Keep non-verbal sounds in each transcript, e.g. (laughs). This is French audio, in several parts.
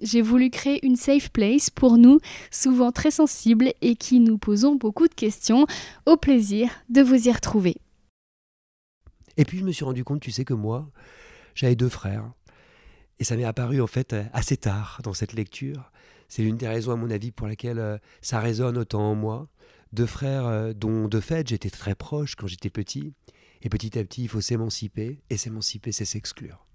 J'ai voulu créer une safe place pour nous, souvent très sensibles et qui nous posons beaucoup de questions. Au plaisir de vous y retrouver. Et puis je me suis rendu compte, tu sais que moi, j'avais deux frères. Et ça m'est apparu en fait assez tard dans cette lecture. C'est l'une des raisons à mon avis pour laquelle euh, ça résonne autant en moi. Deux frères euh, dont de fait j'étais très proche quand j'étais petit. Et petit à petit il faut s'émanciper. Et s'émanciper c'est s'exclure.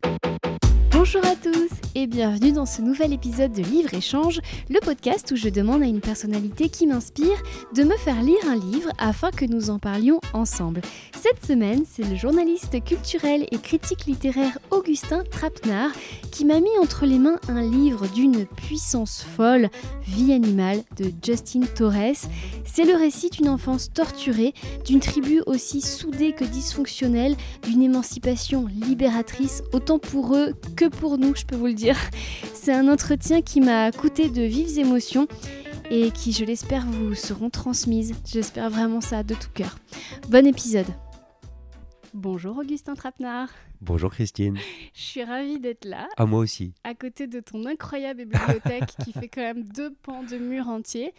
Bonjour à tous et bienvenue dans ce nouvel épisode de Livre Échange, le podcast où je demande à une personnalité qui m'inspire de me faire lire un livre afin que nous en parlions ensemble. Cette semaine, c'est le journaliste culturel et critique littéraire Augustin Trapenard qui m'a mis entre les mains un livre d'une puissance folle, Vie animale de Justin Torres. C'est le récit d'une enfance torturée, d'une tribu aussi soudée que dysfonctionnelle, d'une émancipation libératrice autant pour eux que pour nous, je peux vous le dire. C'est un entretien qui m'a coûté de vives émotions et qui, je l'espère, vous seront transmises. J'espère vraiment ça de tout cœur. Bon épisode. Bonjour Augustin Trapenard. Bonjour Christine. Je suis ravie d'être là. À moi aussi. À côté de ton incroyable bibliothèque qui fait quand même deux pans de mur entiers.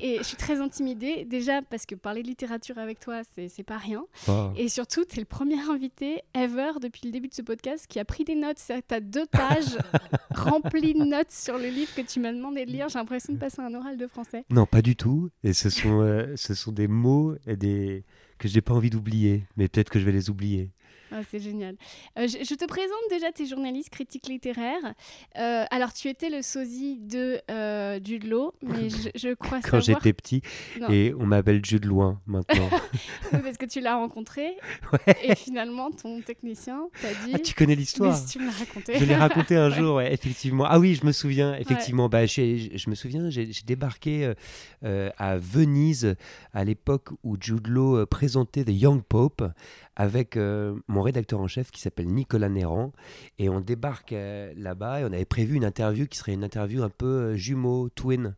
Et je suis très intimidée, déjà parce que parler de littérature avec toi, c'est pas rien. Oh. Et surtout, tu es le premier invité ever depuis le début de ce podcast qui a pris des notes. Tu as deux pages (laughs) remplies de notes sur le livre que tu m'as demandé de lire. J'ai l'impression de passer un oral de français. Non, pas du tout. Et ce sont, euh, ce sont des mots et des... que je n'ai pas envie d'oublier. Mais peut-être que je vais les oublier. Ah, c'est génial. Euh, je, je te présente déjà tes journalistes critiques littéraires. Euh, alors, tu étais le sosie de euh, Jude Law, mais (laughs) je, je crois Quand savoir... j'étais petit, Non. et on m'appelle Jude Loin maintenant. (laughs) Parce que tu l'as rencontré Ouais. et finalement, ton technicien t'a dit... Ah, tu connais l'histoire si tu me l'as raconté. Je l'ai raconté un (laughs) jour, ouais, effectivement. Ah oui, je me souviens, effectivement. Bah, j'ai- je me souviens, j'ai débarqué euh, à Venise à l'époque où Jude Law présentait The Young Pope avec euh, mon rédacteur en chef qui s'appelle Nicolas Néran. Et on débarque euh, là-bas et on avait prévu une interview qui serait une interview un peu euh, jumeau, twin.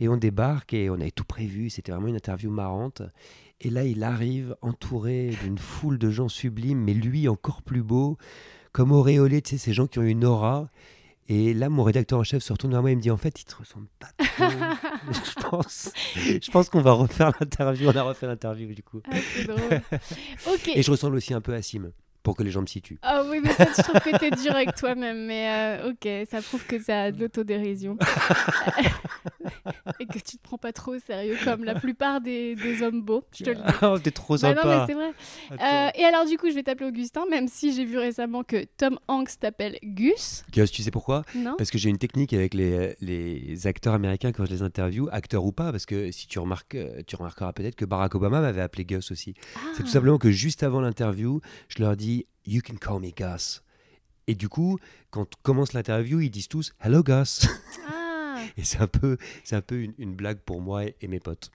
Et on débarque et on avait tout prévu. C'était vraiment une interview marrante. Et là, il arrive entouré d'une foule de gens sublimes, mais lui encore plus beau, comme auréolé, tu sais, ces gens qui ont une aura. Et là, mon rédacteur en chef se retourne vers moi et me dit En fait, il te ressemble pas trop. (laughs) je pense, je pense qu'on va refaire l'interview. On a refait l'interview du coup. Ah, drôle. (laughs) Et je ressemble aussi un peu à Sim, pour que les gens me situent. Ah oui, mais ça, je trouve que t'es dur avec toi-même. Mais euh, ok, ça prouve que ça a de l'autodérision. (laughs) Et que tu te prends pas trop au sérieux, comme la plupart des, des hommes beaux. Je te le dis. Oh, t'es trop Bah non, mais sympa. c'est vrai. Euh, et alors, du coup, je vais t'appeler Augustin, même si j'ai vu récemment que Tom Hanks t'appelle Gus. Gus, tu sais pourquoi? Non Parce que j'ai une technique avec les, les acteurs américains quand je les interview, acteurs ou pas, parce que si tu remarques, tu remarqueras peut-être que Barack Obama m'avait appelé Gus aussi. C'est tout Ah. simplement que juste avant l'interview, je leur dis You can call me Gus. Et du coup, quand commence l'interview, ils disent tous Hello Gus. Ah, (laughs) Et c'est un peu, c'est un peu une, une blague pour moi et, et mes potes.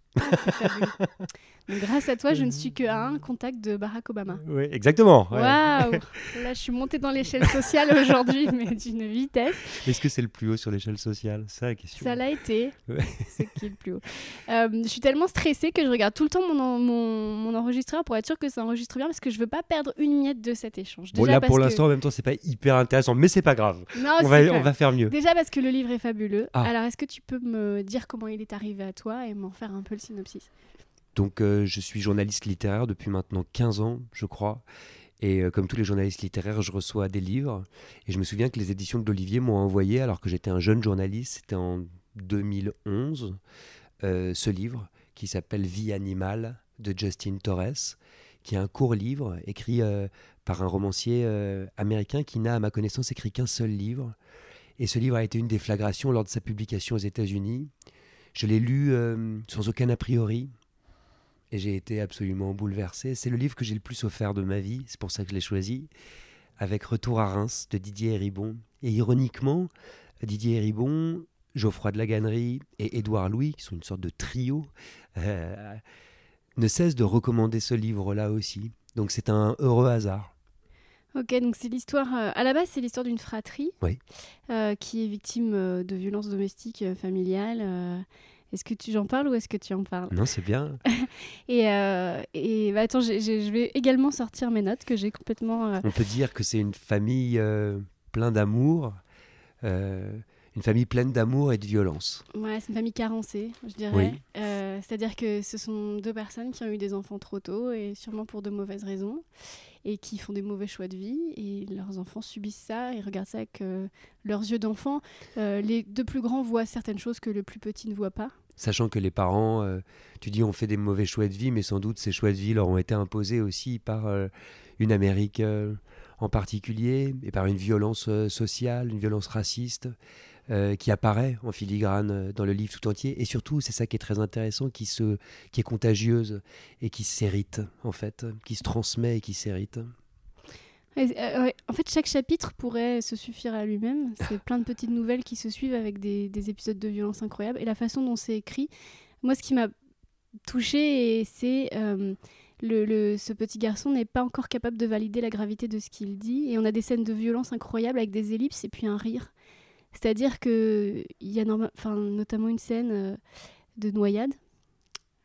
Donc, grâce à toi, je ne suis que à un contact de Barack Obama. Oui, exactement. ouais. Waouh (laughs) Là, je suis montée dans l'échelle sociale aujourd'hui, (laughs) mais d'une vitesse. Est-ce que c'est le plus haut sur l'échelle sociale? Ça la question. Ça l'a été. Ouais. (laughs) C'est qui est le plus haut? Euh, je suis tellement stressée que je regarde tout le temps mon, en- mon, mon enregistreur pour être sûre que ça enregistre bien parce que je veux pas perdre une miette de cet échange. Bon, là, parce pour que- l'instant, en même temps, c'est pas hyper intéressant, mais c'est pas grave. Non, on, va, on va faire mieux. Déjà parce que le livre est fabuleux. Ah. Alors, est-ce que tu peux me dire comment il est arrivé à toi et m'en faire un peu synopsis Donc, euh, je suis journaliste littéraire depuis maintenant 15 ans, je crois. Et euh, comme tous les journalistes littéraires, je reçois des livres. Et je me souviens que les éditions de l'Olivier m'ont envoyé, alors que j'étais un jeune journaliste, c'était en 2011, euh, ce livre qui s'appelle Vie animale de Justin Torres, qui est un court livre écrit par un romancier américain qui n'a, à ma connaissance, écrit qu'un seul livre. Et ce livre a été une déflagration lors de sa publication aux États-Unis. Je l'ai lu euh, sans aucun a priori. Et j'ai été absolument bouleversé. C'est le livre que j'ai le plus offert de ma vie, c'est pour ça que je l'ai choisi, avec Retour à Reims de Didier Héribon. Et ironiquement, Didier Héribon, Geoffroy de la Gannerie et Édouard Louis, qui sont une sorte de trio, euh, ne cesse de recommander ce livre-là aussi. Donc c'est un heureux hasard. Ok, donc c'est l'histoire. euh, à la base, c'est l'histoire d'une fratrie Oui. euh, qui est victime euh, de violences domestiques familiales. Est-ce que tu j'en parles ou est-ce que tu en parles? Non, c'est bien. (laughs) Et, et bah, attends, je vais également sortir mes notes que j'ai complètement. On peut dire que c'est une famille pleine d'amour, une famille pleine d'amour et de violence. Ouais, c'est une famille carencée, je dirais. Oui. C'est-à-dire que ce sont deux personnes qui ont eu des enfants trop tôt et sûrement pour de mauvaises raisons et qui font des mauvais choix de vie et leurs enfants subissent ça et regardent ça avec euh, leurs yeux d'enfant. Euh, les deux plus grands voient certaines choses que le plus petit ne voit pas. Sachant que les parents, euh, tu dis, ont fait des mauvais choix de vie, mais sans doute ces choix de vie leur ont été imposés aussi par une Amérique en particulier et par une violence sociale, une violence raciste euh, qui apparaît en filigrane euh, dans le livre tout entier. Et surtout, c'est ça qui est très intéressant, qui, se, qui est contagieuse et qui s'hérite, en fait, qui se transmet et qui s'hérite. Euh, ouais, En fait, chaque chapitre pourrait se suffire à lui-même. C'est (laughs) plein de petites nouvelles qui se suivent avec des, des épisodes de violence incroyables. Et la façon dont c'est écrit, moi, ce qui m'a touchée, c'est euh, le, le- ce petit garçon n'est pas encore capable de valider la gravité de ce qu'il dit. Et on a des scènes de violence incroyables avec des ellipses et puis un rire. C'est-à-dire que il y a norma- enfin, notamment une scène euh, de noyade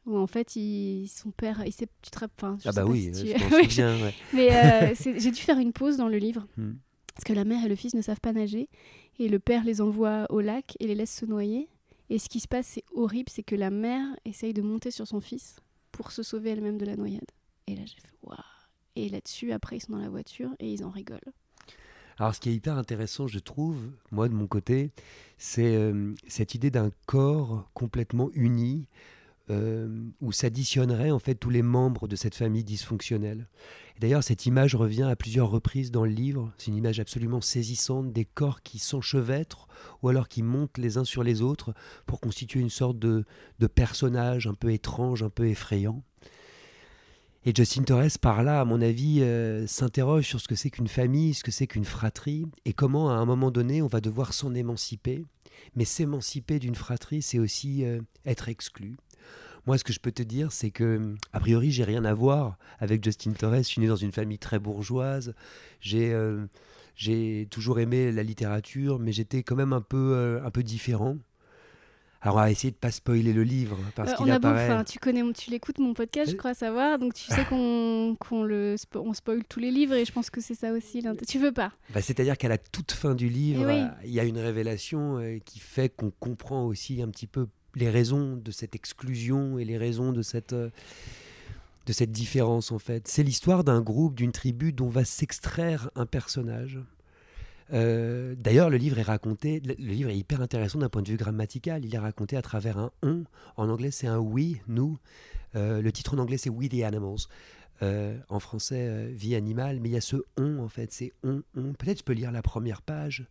où en fait il, son père, il sait, tu te rapp- enfin, je Ah bah oui, si tu- (laughs) je souviens. ouais. mais euh, (laughs) j'ai dû faire une pause dans le livre Hmm. parce que la mère et le fils ne savent pas nager et le père les envoie au lac et les laisse se noyer. Et ce qui se passe, c'est horrible, c'est que la mère essaye de monter sur son fils pour se sauver elle-même de la noyade. Et là, j'ai fait waouh. Et là-dessus, après, ils sont dans la voiture et ils en rigolent. Alors, ce qui est hyper intéressant, je trouve, moi de mon côté, c'est euh, cette idée d'un corps complètement uni euh, où s'additionneraient en fait tous les membres de cette famille dysfonctionnelle. D'ailleurs, cette image revient à plusieurs reprises dans le livre. C'est une image absolument saisissante des corps qui s'enchevêtrent ou alors qui montent les uns sur les autres pour constituer une sorte de personnage un peu étrange, un peu effrayant. Et Justin Torres, par là, à mon avis, euh, s'interroge sur ce que c'est qu'une famille, ce que c'est qu'une fratrie, et comment, à un moment donné, on va devoir s'en émanciper. Mais s'émanciper d'une fratrie, c'est aussi euh, être exclu. Moi, ce que je peux te dire, c'est que, a priori, j'ai rien à voir avec Justin Torres. Je suis né dans une famille très bourgeoise. J'ai euh, j'ai toujours aimé la littérature, mais j'étais quand même un peu, un peu différent. Alors, on va essayer de pas spoiler le livre, parce Euh, qu'il on a beau, apparaît... enfin, tu connais, tu l'écoutes mon podcast, je Oui. crois savoir, donc tu sais qu'on (laughs) qu'on le, spo- on spoil tous les livres et je pense que c'est ça aussi. Tu veux pas Bah, C'est-à-dire qu'à la toute fin du livre, Eh oui. euh, il y a une révélation euh, qui fait qu'on comprend aussi un petit peu les raisons de cette exclusion et les raisons de cette, euh, de cette différence en fait. C'est l'histoire d'un groupe, d'une tribu dont va s'extraire un personnage. Euh, D'ailleurs, le livre est raconté, le livre est hyper intéressant d'un point de vue grammatical. Il est raconté à travers un on. En anglais, c'est un we, nous. Euh, le titre en anglais, c'est We the Animals. Euh, en français, vie animale, mais il y a ce on en fait, c'est on, on. Peut-être je peux lire la première page.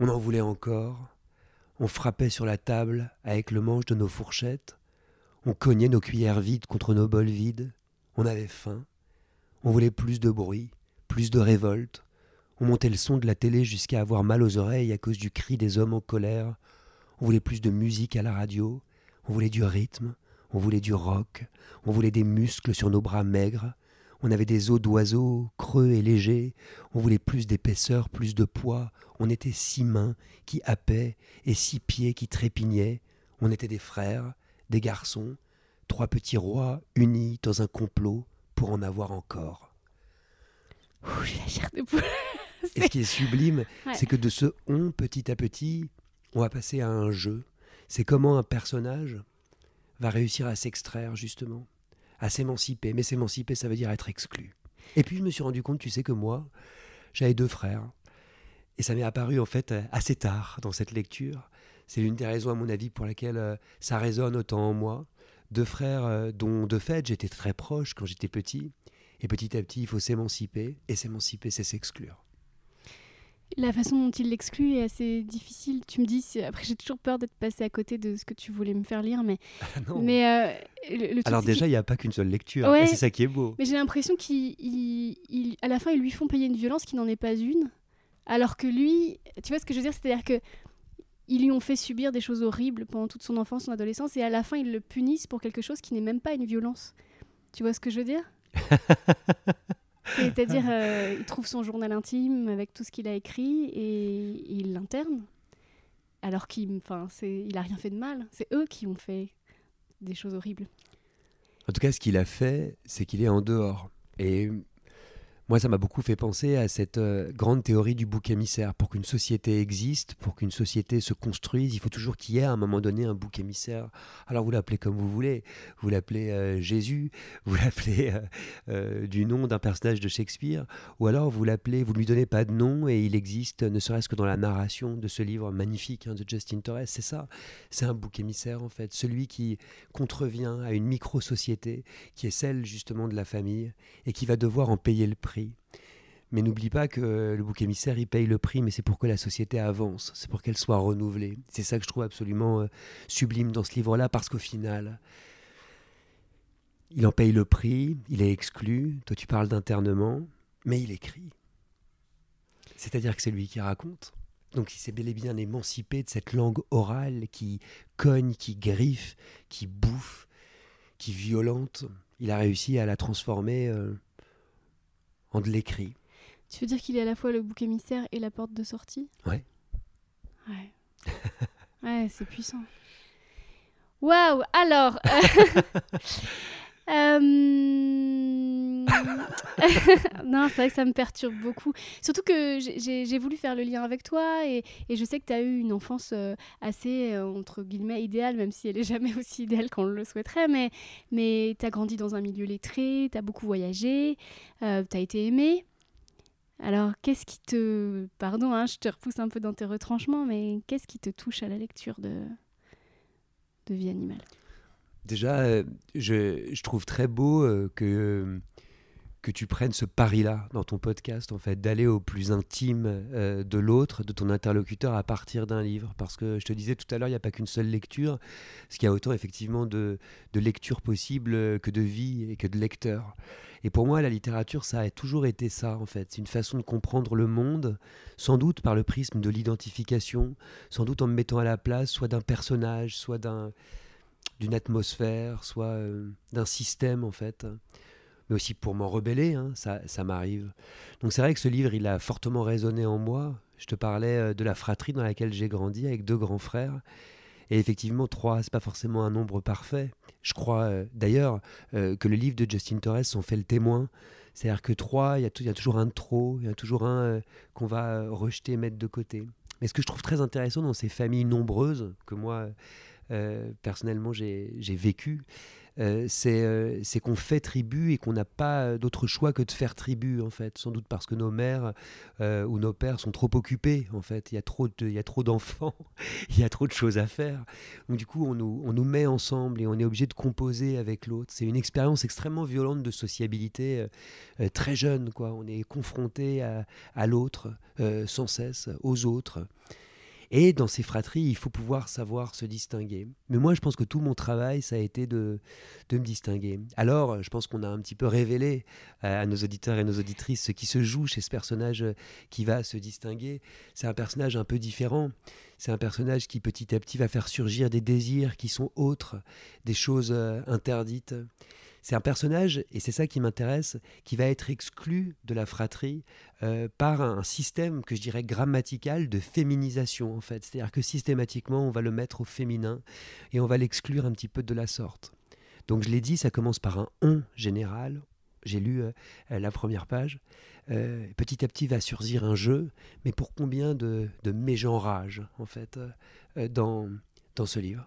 On en voulait encore. On frappait sur la table avec le manche de nos fourchettes. On cognait nos cuillères vides contre nos bols vides. On avait faim. On voulait plus de bruit, plus de révolte. On montait le son de la télé jusqu'à avoir mal aux oreilles à cause du cri des hommes en colère. On voulait plus de musique à la radio. On voulait du rythme. On voulait du rock. On voulait des muscles sur nos bras maigres. On avait des os d'oiseaux creux et légers. On voulait plus d'épaisseur, plus de poids. On était six mains qui happaient et six pieds qui trépignaient. On était des frères, des garçons, trois petits rois unis dans un complot pour en avoir encore. Et ce qui est sublime, (laughs) Ouais. c'est que de ce on, petit à petit, on va passer à un jeu. C'est comment un personnage va réussir à s'extraire, justement, à s'émanciper. Mais s'émanciper, ça veut dire être exclu. Et puis, je me suis rendu compte, tu sais, que moi, j'avais deux frères. Et ça m'est apparu, en fait, assez tard dans cette lecture. C'est l'une des raisons, à mon avis, pour laquelle euh, ça résonne autant en moi. Deux frères euh, dont, de fait, j'étais très proche quand j'étais petit. Et petit à petit, il faut s'émanciper. Et s'émanciper, c'est s'exclure. La façon dont il l'exclut est assez difficile. Tu me dis, après j'ai toujours peur d'être passé à côté de ce que tu voulais me faire lire, mais, (laughs) Ah non. mais euh, le, Alors déjà, il n'y a pas qu'une seule lecture. Ouais. C'est ça qui est beau. mais j'ai l'impression qu'à à la fin ils lui font payer une violence qui n'en est pas une, alors que lui, tu vois ce que je veux dire, c'est-à-dire que ils lui ont fait subir des choses horribles pendant toute son enfance, son adolescence, et à la fin, ils le punissent pour quelque chose qui n'est même pas une violence. Tu vois ce que je veux dire? (laughs) C'est-à-dire, euh, il trouve son journal intime avec tout ce qu'il a écrit et il l'interne, alors qu'il enfin, il a rien fait de mal. C'est eux qui ont fait des choses horribles. En tout cas, ce qu'il a fait, c'est qu'il est en dehors. Et moi, ça m'a beaucoup fait penser à cette euh, grande théorie du bouc émissaire. Pour qu'une société existe, pour qu'une société se construise, il faut toujours qu'il y ait à un moment donné un bouc émissaire. Alors vous l'appelez comme vous voulez. Vous l'appelez euh, Jésus, (laughs) vous l'appelez euh, du nom d'un personnage de Shakespeare, ou alors vous l'appelez, vous ne lui donnez pas de nom et il existe, ne serait-ce que dans la narration de ce livre magnifique hein, de Justin Torres. C'est ça, c'est un bouc émissaire en fait, celui qui contrevient à une micro-société qui est celle justement de la famille et qui va devoir en payer le prix mais n'oublie pas que le bouc émissaire, il paye le prix, mais c'est pour que la société avance, c'est pour qu'elle soit renouvelée. C'est ça que je trouve absolument euh, sublime dans ce livre-là, parce qu'au final, il en paye le prix, il est exclu. Toi, tu parles d'internement, mais il écrit. C'est-à-dire que c'est lui qui raconte. Donc il s'est bel et bien émancipé de cette langue orale qui cogne, qui griffe, qui bouffe, qui violente. Il a réussi à la transformer euh, en de l'écrit. Tu veux dire qu'il est à la fois le bouc émissaire et la porte de sortie? Ouais. Ouais. (laughs) ouais, c'est puissant. Waouh Alors. Euh, (laughs) (laughs) non, c'est vrai que ça me perturbe beaucoup. Surtout que j'ai voulu faire le lien avec toi et, je sais que tu as eu une enfance euh, assez, euh, entre guillemets, idéale, même si elle n'est jamais aussi idéale qu'on le souhaiterait. Mais, mais tu as grandi dans un milieu lettré, tu as beaucoup voyagé, euh, tu as été aimé. Alors, qu'est-ce qui te. Pardon, hein, je te repousse un peu dans tes retranchements, mais qu'est-ce qui te touche à la lecture de, de Vie animale? Déjà, je, je, trouve très beau que que tu prennes ce pari-là dans ton podcast, en fait, d'aller au plus intime euh, de l'autre, de ton interlocuteur à partir d'un livre. Parce que je te disais tout à l'heure, il n'y a pas qu'une seule lecture, parce qu'il y a autant effectivement de, de lectures possibles que de vie et que de lecteurs. Et pour moi, la littérature, ça a toujours été ça, en fait. C'est une façon de comprendre le monde, sans doute par le prisme de l'identification, sans doute en me mettant à la place soit d'un personnage, soit d'un d'une atmosphère, soit euh, d'un système, en fait mais aussi pour m'en rebeller, hein, ça, ça m'arrive. Donc c'est vrai que ce livre, il a fortement résonné en moi. Je te parlais euh, de la fratrie dans laquelle j'ai grandi avec deux grands frères. Et effectivement, trois, c'est pas forcément un nombre parfait. Je crois euh, d'ailleurs euh, que le livre de Justin Torres en fait le témoin. C'est-à-dire que trois, il y, y, a toujours un de trop, il y a toujours un qu'on va rejeter, mettre de côté. Mais ce que je trouve très intéressant dans ces familles nombreuses que moi, personnellement, j'ai vécu, euh, euh, c'est qu'on fait tribu et qu'on n'a pas d'autre choix que de faire tribu, en fait. Sans doute parce que nos mères euh, ou nos pères sont trop occupés, en fait. Il y a trop, d'enfants, (laughs) il y a trop de choses à faire. Donc, du coup, on nous, on nous met ensemble et on est obligé de composer avec l'autre. C'est une expérience extrêmement violente de sociabilité très jeune, quoi. On est confronté à, à l'autre sans cesse, aux autres. Et dans ces fratries, il faut pouvoir savoir se distinguer. Mais moi, je pense que tout mon travail, ça a été de, de me distinguer. Alors, je pense qu'on a un petit peu révélé à, nos auditeurs et nos auditrices ce qui se joue chez ce personnage qui va se distinguer. C'est un personnage un peu différent. C'est un personnage qui petit à petit va faire surgir des désirs qui sont autres, des choses euh, interdites. C'est un personnage, et c'est ça qui m'intéresse, qui va être exclu de la fratrie euh, par un système que je dirais grammatical de féminisation, en fait. C'est-à-dire que systématiquement, on va le mettre au féminin et on va l'exclure un petit peu de la sorte. Donc je l'ai dit, ça commence par un on général. J'ai lu euh, la première page. Euh, petit à petit va surgir un jeu, mais pour combien de, de en fait, dans, dans ce livre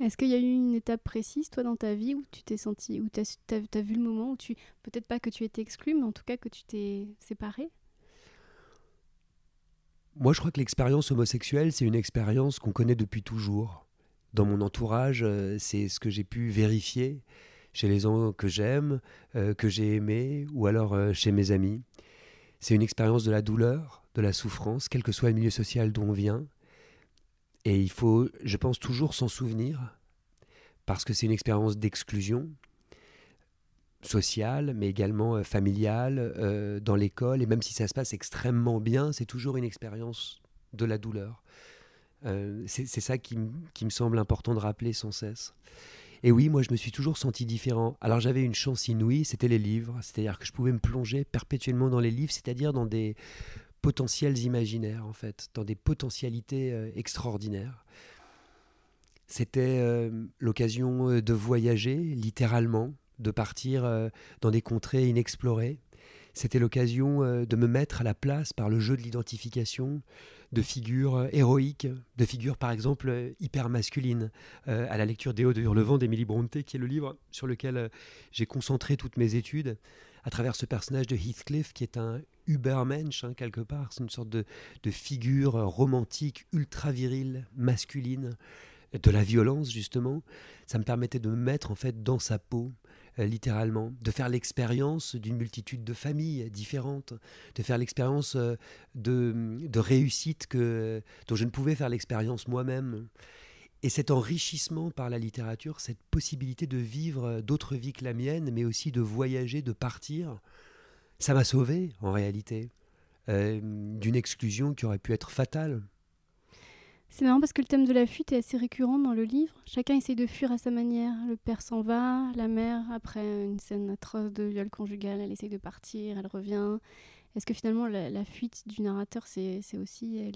est-ce qu'il y a eu une étape précise, toi, dans ta vie, où tu t'es senti, où tu as, vu le moment où tu, peut-être pas que tu étais exclu, mais en tout cas que tu t'es séparé Moi, je crois que l'expérience homosexuelle, c'est une expérience qu'on connaît depuis toujours. Dans mon entourage, euh, c'est ce que j'ai pu vérifier chez les gens que j'aime, euh, que j'ai aimés, ou alors euh, chez mes amis. C'est une expérience de la douleur, de la souffrance, quel que soit le milieu social d'où on vient. Et il faut, je pense, toujours s'en souvenir, parce que c'est une expérience d'exclusion sociale, mais également euh, familiale, euh, dans l'école, et même si ça se passe extrêmement bien, c'est toujours une expérience de la douleur. c'est ça qui, qui, me semble important de rappeler sans cesse. Et oui, moi, je me suis toujours senti différent. Alors, j'avais une chance inouïe, c'était les livres. C'est-à-dire que je pouvais me plonger perpétuellement dans les livres, c'est-à-dire dans des potentiels imaginaires, en fait, dans des potentialités euh, extraordinaires. C'était euh, l'occasion euh, de voyager, littéralement, de partir dans des contrées inexplorées. C'était l'occasion de me mettre à la place par le jeu de l'identification de figures héroïques, de figures par exemple hyper masculines. À la lecture des Hauts de Hurlevent d'Emily Brontë, qui est le livre sur lequel j'ai concentré toutes mes études, à travers ce personnage de Heathcliff qui est un Ubermensch, hein, quelque part. C'est une sorte de, figure romantique, ultra virile, masculine, de la violence justement. Ça me permettait de me mettre en fait dans sa peau, euh, littéralement, de faire l'expérience d'une multitude de familles différentes, de faire l'expérience euh, de, de réussite que, dont je ne pouvais faire l'expérience moi-même. Et cet enrichissement par la littérature, cette possibilité de vivre d'autres vies que la mienne, mais aussi de voyager, de partir, ça m'a sauvé en réalité euh, d'une exclusion qui aurait pu être fatale. C'est marrant parce que le thème de la fuite est assez récurrent dans le livre. Chacun essaie de fuir à sa manière. Le père s'en va, la mère, après une scène atroce de viol conjugal, elle essaie de partir, elle revient. Est-ce que finalement la, fuite du narrateur, c'est aussi euh,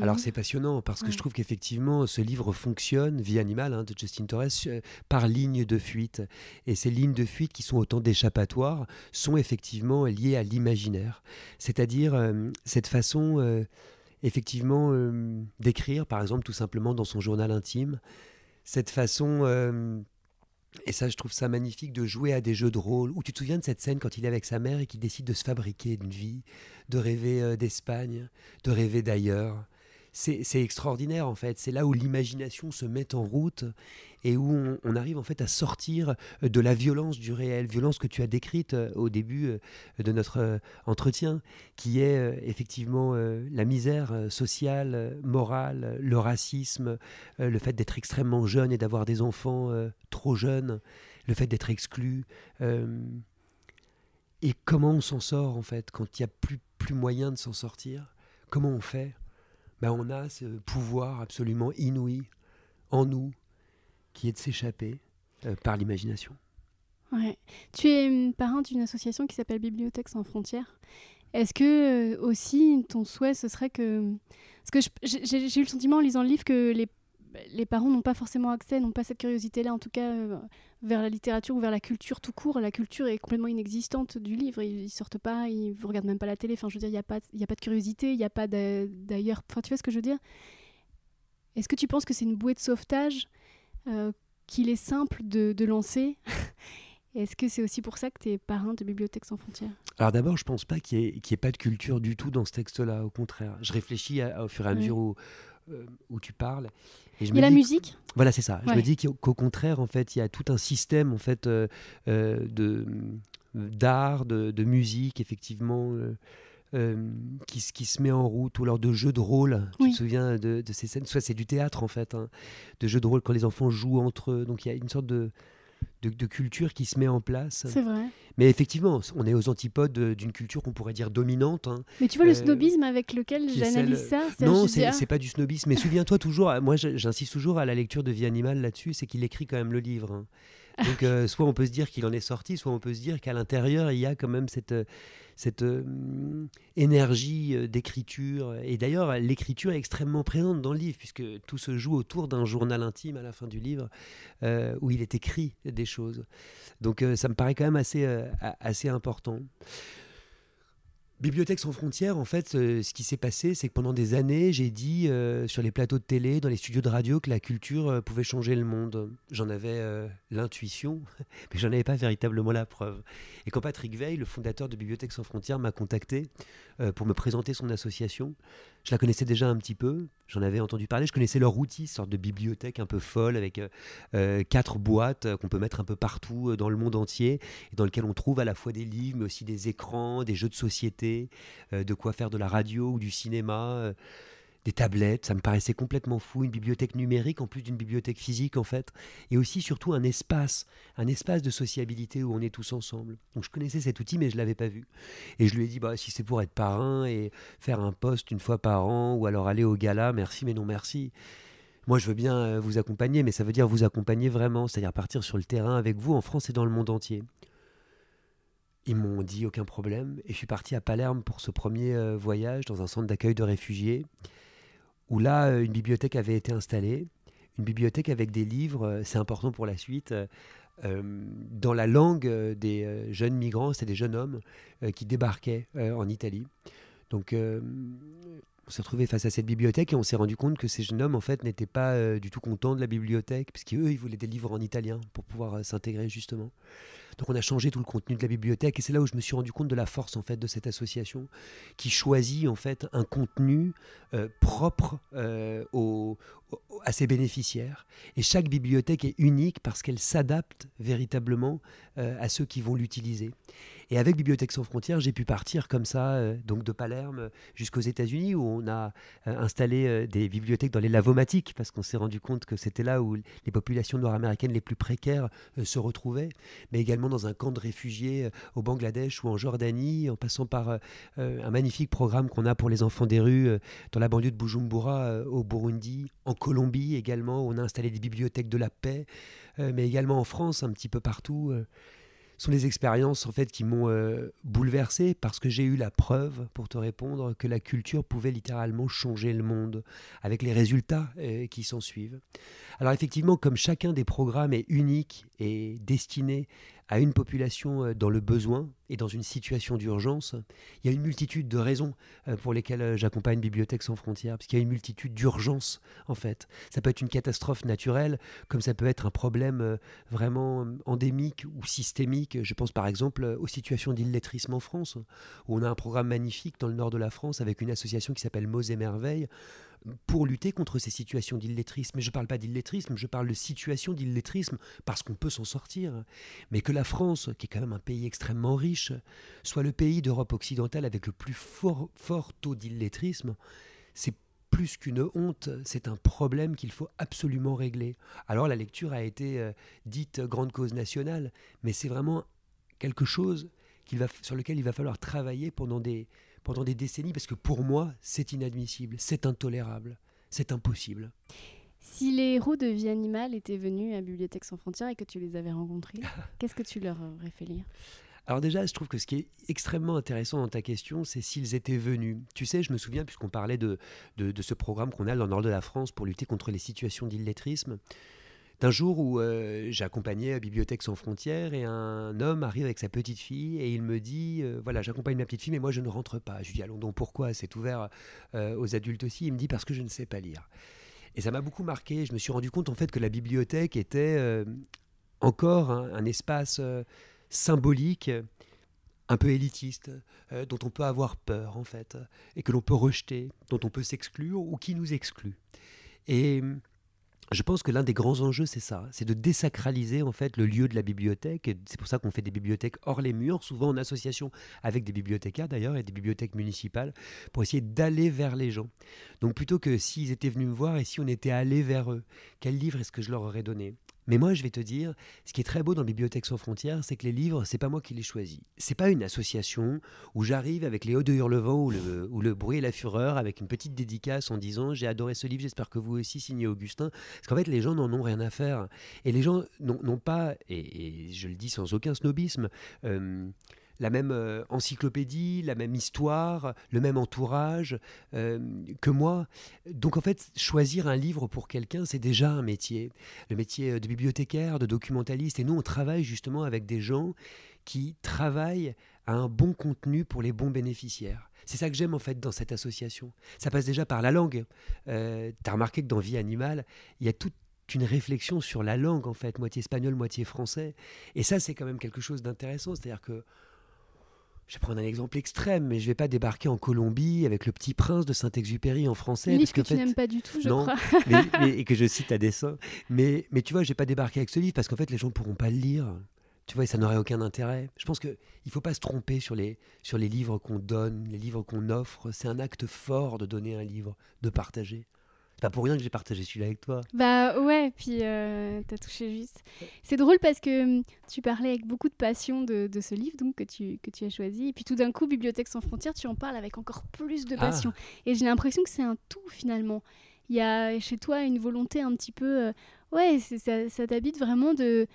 alors c'est passionnant parce que je trouve qu'effectivement ce livre fonctionne, Vie animale hein, de Justin Torres, euh, par ligne de fuite. Et ces lignes de fuite qui sont autant d'échappatoires sont effectivement liées à l'imaginaire. C'est-à-dire euh, cette façon effectivement euh, d'écrire, par exemple, tout simplement dans son journal intime, cette façon, et ça je trouve ça magnifique, de jouer à des jeux de rôle, où tu te souviens de cette scène quand il est avec sa mère et qu'il décide de se fabriquer une vie, de rêver d'Espagne, de rêver d'ailleurs, c'est extraordinaire en fait. C'est là où l'imagination se met en route et où on, arrive en fait à sortir euh, de la violence du réel, violence que tu as décrite euh, au début euh, de notre entretien, qui est effectivement la misère sociale, morale, le racisme, le fait d'être extrêmement jeune et d'avoir des enfants trop jeunes, le fait d'être exclu. et comment on s'en sort en fait quand il n'y a plus moyen de s'en sortir? Comment on fait? Ben, on a ce pouvoir absolument inouï en nous qui est de s'échapper euh, par l'imagination. Ouais. Tu es parrain d'une association qui s'appelle Bibliothèques sans frontières. Est-ce que euh, aussi ton souhait ce serait que parce que j'ai eu le sentiment en lisant le livre que les les parents n'ont pas forcément accès, n'ont pas cette curiosité-là, en tout cas, euh, vers la littérature ou vers la culture tout court. La culture est complètement inexistante du livre. Ils, ne sortent pas, ils ne regardent même pas la télé. Enfin, je veux dire, il n'y a, pas, a pas de curiosité, il n'y a pas d'ailleurs. Enfin, tu vois ce que je veux dire? Est-ce que tu penses que c'est une bouée de sauvetage euh, qu'il est simple de, de lancer? (laughs) Est-ce que c'est aussi pour ça que tu es parrain de Bibliothèques sans frontières? Alors d'abord, je pense pas qu'il n'y ait, ait, pas de culture du tout dans ce texte-là, au contraire. Je réfléchis au fur et à mesure où, où tu parles. Et, je la musique Voilà, c'est ça. Je me dis qu'au contraire, en fait, il y a tout un système en fait, euh, euh, de d'art, de, de, musique, effectivement, qui, qui, se met en route, ou lors de jeux de rôle. Tu te souviens de, de, ces scènes? Soit c'est du théâtre, en fait, hein, de jeux de rôle quand les enfants jouent entre eux. Donc il y a une sorte de, de, culture qui se met en place. C'est vrai. Mais effectivement, on est aux antipodes d'une culture qu'on pourrait dire dominante. Hein. Mais tu vois le euh, snobisme avec lequel j'analyse ça Non, c'est pas du snobisme. Mais souviens-toi toujours, moi j'insiste toujours à la lecture de Vie animale là-dessus, c'est qu'il écrit quand même le livre. Hein. Donc euh, soit on peut se dire qu'il en est sorti, soit on peut se dire qu'à l'intérieur il y a quand même cette cette euh, énergie euh, d'écriture. Et d'ailleurs, l'écriture est extrêmement présente dans le livre, puisque tout se joue autour d'un journal intime à la fin du livre, euh, où il est écrit des choses. Donc ça me paraît quand même assez, assez important. Bibliothèque sans frontières, en fait, ce qui s'est passé, c'est que pendant des années, j'ai dit sur les plateaux de télé, dans les studios de radio, que la culture pouvait changer le monde. J'en avais l'intuition, (laughs) mais j'en avais pas véritablement la preuve. Et quand Patrick Veil, le fondateur de Bibliothèques sans frontières, m'a contacté euh, pour me présenter son association, je la connaissais déjà un petit peu, j'en avais entendu parler, je connaissais leur outil, sorte de bibliothèque un peu folle avec euh, euh, quatre boîtes qu'on peut mettre un peu partout dans le monde entier, et dans lequel on trouve à la fois des livres, mais aussi des écrans, des jeux de société, de quoi faire de la radio ou du cinéma des tablettes, ça me paraissait complètement fou, une bibliothèque numérique en plus d'une bibliothèque physique en fait, et aussi surtout un espace, un espace de sociabilité où on est tous ensemble. Donc je connaissais cet outil mais je l'avais pas vu. Et je lui ai dit bah si c'est pour être parrain et faire un poste une fois par an ou alors aller au gala, merci mais non merci. Moi, je veux bien euh, vous accompagner, mais ça veut dire vous accompagner vraiment, c'est-à-dire partir sur le terrain avec vous en France et dans le monde entier. Ils m'ont dit aucun problème, et je suis parti à Palerme pour ce premier euh, voyage dans un centre d'accueil de réfugiés où là, euh, une bibliothèque avait été installée, une bibliothèque avec des livres, euh, c'est important pour la suite, euh, dans la langue des jeunes migrants, c'est des jeunes hommes qui débarquaient en Italie. Donc, on s'est retrouvé face à cette bibliothèque et on s'est rendu compte que ces jeunes hommes, en fait, n'étaient pas du tout contents de la bibliothèque, parce qu'eux, ils voulaient des livres en italien pour pouvoir s'intégrer, justement. Donc on a changé tout le contenu de la bibliothèque et c'est là où je me suis rendu compte de la force en fait de cette association qui choisit en fait un contenu euh, propre euh, à ses bénéficiaires. Et chaque bibliothèque est unique parce qu'elle s'adapte véritablement euh, à ceux qui vont l'utiliser. Et avec Bibliothèques sans frontières, j'ai pu partir comme ça, euh, donc de Palerme jusqu'aux États-Unis, où on a euh, installé euh, des bibliothèques dans les lavomatiques, parce qu'on s'est rendu compte que c'était là où les populations nord-américaines les plus précaires se retrouvaient, mais également dans un camp de réfugiés au Bangladesh ou en Jordanie, en passant par un magnifique programme qu'on a pour les enfants des rues dans la banlieue de Bujumbura au Burundi, en Colombie également, où on a installé des bibliothèques de la paix, mais également en France, un petit peu partout sont des expériences en fait qui m'ont euh, bouleversé parce que j'ai eu la preuve, pour te répondre, que la culture pouvait littéralement changer le monde avec les résultats euh, qui s'en suivent. Alors effectivement, comme chacun des programmes est unique et destiné à une population euh, dans le besoin et dans une situation d'urgence, il y a une multitude de raisons euh, pour lesquelles euh, j'accompagne Bibliothèque sans frontières, parce qu'il y a une multitude d'urgences en fait. Ça peut être une catastrophe naturelle, comme ça peut être un problème vraiment endémique ou systémique. Je pense par exemple aux situations d'illettrisme en France, où on a un programme magnifique dans le nord de la France avec une association qui s'appelle Mots et Merveilles, pour lutter contre ces situations d'illettrisme. Mais je ne parle pas d'illettrisme, je parle de situation d'illettrisme parce qu'on peut s'en sortir. Mais que la France, qui est quand même un pays extrêmement riche, soit le pays d'Europe occidentale avec le plus fort, taux d'illettrisme, c'est plus qu'une honte, c'est un problème qu'il faut absolument régler. Alors la lecture a été euh, dite grande cause nationale, mais c'est vraiment quelque chose sur lequel il va falloir travailler pendant des, pendant des décennies, parce que pour moi, c'est inadmissible, c'est intolérable, c'est impossible. Si les héros de Vie Animale étaient venus à Bibliothèque sans frontières et que tu les avais rencontrés, (laughs) qu'est-ce que tu leur aurais fait lire? Alors déjà, je trouve que ce qui est extrêmement intéressant dans ta question, c'est s'ils étaient venus. Tu sais, je me souviens, puisqu'on parlait de, de, de, ce programme qu'on a dans le nord de la France pour lutter contre les situations d'illettrisme, d'un jour où euh, j'accompagnais Bibliothèque sans frontières et un homme arrive avec sa petite fille et il me dit euh, voilà j'accompagne ma petite fille mais moi je ne rentre pas. Je lui dis allons donc pourquoi c'est ouvert euh, aux adultes aussi. Il me dit parce que je ne sais pas lire. Et ça m'a beaucoup marqué. Je me suis rendu compte en fait que la bibliothèque était encore un, espace symbolique un peu élitiste, dont on peut avoir peur en fait, et que l'on peut rejeter, dont on peut s'exclure ou qui nous exclut. Et je pense que l'un des grands enjeux, c'est ça, c'est de désacraliser en fait le lieu de la bibliothèque. C'est pour ça qu'on fait des bibliothèques hors les murs, souvent en association avec des bibliothécaires d'ailleurs et des bibliothèques municipales, pour essayer d'aller vers les gens. Donc plutôt que s'ils étaient venus me voir et si on était allé vers eux, quel livre est-ce que je leur aurais donné? Mais moi, je vais te dire, ce qui est très beau dans Bibliothèque sans frontières, c'est que les livres, c'est pas moi qui les choisis. C'est pas une association où j'arrive avec les hauts de Hurlevent ou le, le bruit et la fureur avec une petite dédicace en disant j'ai adoré ce livre, j'espère que vous aussi signé Augustin. Parce qu'en fait, les gens n'en ont rien à faire. Et les gens n'ont pas, et, je le dis sans aucun snobisme, euh, la même euh, encyclopédie, la même histoire, le même entourage euh, que moi. Donc en fait, choisir un livre pour quelqu'un, c'est déjà un métier. Le métier de bibliothécaire, de documentaliste. Et nous, on travaille justement avec des gens qui travaillent à un bon contenu pour les bons bénéficiaires. C'est ça que j'aime en fait dans cette association. Ça passe déjà par la langue. Euh, tu as remarqué que dans Vie animale, il y a toute une réflexion sur la langue en fait, moitié espagnol, moitié français. Et ça, c'est quand même quelque chose d'intéressant. C'est-à-dire que je vais prendre un exemple extrême, mais je ne vais pas débarquer en Colombie avec le petit prince de Saint-Exupéry en français. Livre que, tu n'aimes pas du tout, je crois. (laughs) et que je cite à dessein. Mais, mais tu vois, je vais pas débarquer avec ce livre parce qu'en fait, les gens ne pourront pas le lire. Tu vois, ça n'aurait aucun intérêt. Je pense qu'il ne faut pas se tromper sur les, sur les livres qu'on donne, les livres qu'on offre. C'est un acte fort de donner un livre, de partager. C'est pas pour rien que j'ai partagé celui-là avec toi. Bah ouais, puis euh, t'as touché juste. C'est drôle parce que hum, tu parlais avec beaucoup de passion de, de, ce livre donc que tu, que tu as choisi. Et puis tout d'un coup, Bibliothèque sans frontières, tu en parles avec encore plus de Ah. passion. Et j'ai l'impression que c'est un tout finalement. Il y a chez toi une volonté un petit peu... euh, ouais, ça, ça t'habite vraiment de,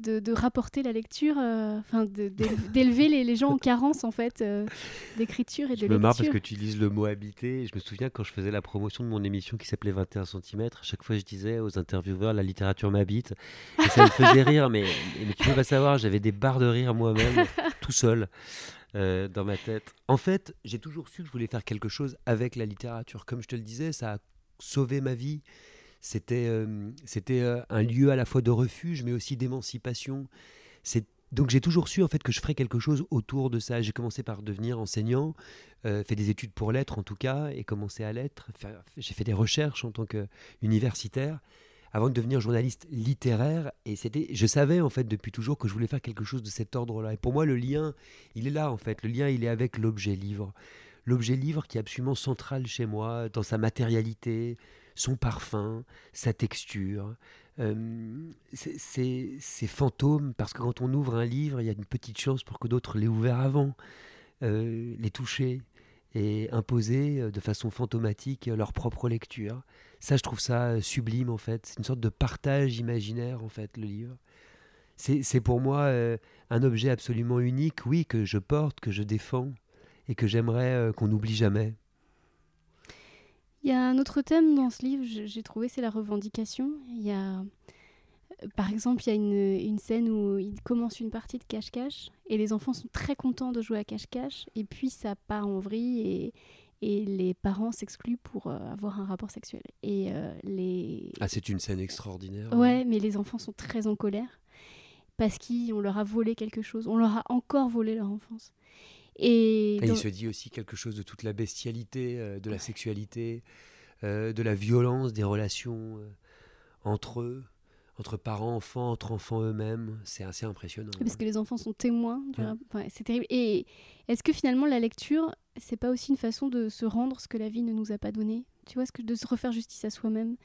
de, de rapporter la lecture, euh, enfin (laughs) d'élever les, les gens en carence en fait euh, d'écriture et de Je me lecture. marre parce que tu lises le mot habiter. Je me souviens quand je faisais la promotion de mon émission qui s'appelait 21 cm, chaque fois je disais aux intervieweurs la littérature m'habite. Et ça me faisait rire, mais, mais tu peux pas savoir, j'avais des barres de rire moi-même, (laughs) tout seul, euh, dans ma tête. En fait, j'ai toujours su que je voulais faire quelque chose avec la littérature. Comme je te le disais, ça a sauvé ma vie. C'était euh, c'était euh, un lieu à la fois de refuge, mais aussi d'émancipation. C'est donc j'ai toujours su en fait que je ferais quelque chose autour de ça. J'ai commencé par devenir enseignant, euh, fait des études pour l'être en tout cas, et commencé à l'être. J'ai fait des recherches en tant qu'universitaire avant de devenir journaliste littéraire. Et c'était, je savais en fait depuis toujours que je voulais faire quelque chose de cet ordre-là. Et pour moi, le lien, il est là en fait. Le lien, il est avec l'objet livre. L'objet livre qui est absolument central chez moi dans sa matérialité, son parfum, sa texture. Euh, c'est- c'est c'est fantôme parce que quand on ouvre un livre, il y a une petite chance pour que d'autres l'aient ouvert avant, euh, les toucher et imposer euh, de façon fantomatique euh, leur propre lecture. Ça, je trouve ça euh, sublime en fait. C'est une sorte de partage imaginaire en fait, le livre. C'est pour moi un objet absolument unique, oui, que je porte, que je défends et que j'aimerais qu'on n'oublie jamais. Il y a un autre thème dans ce livre, j'ai trouvé, c'est la revendication. Il y a, euh, par exemple, il y a une, une scène où il commence une partie de cache-cache et les enfants sont très contents de jouer à cache-cache et puis ça part en vrille et, et les parents s'excluent pour euh, avoir un rapport sexuel. Et euh, les... Ah, c'est une scène extraordinaire. Ouais, mais les enfants sont très en colère parce qu'on leur a volé quelque chose, on leur a encore volé leur enfance. Et, Et dans- il se dit aussi quelque chose de toute la bestialité, euh, de la sexualité, euh, de la violence des relations euh, entre eux, entre parents, enfants, entre enfants eux-mêmes. C'est assez impressionnant. Parce que les enfants sont témoins. du Ouais. rap- enfin, c'est terrible. Et est-ce que finalement la lecture, c'est pas aussi une façon de se rendre ce que la vie ne nous a pas donné? Tu vois, ce que de se refaire justice à soi-même?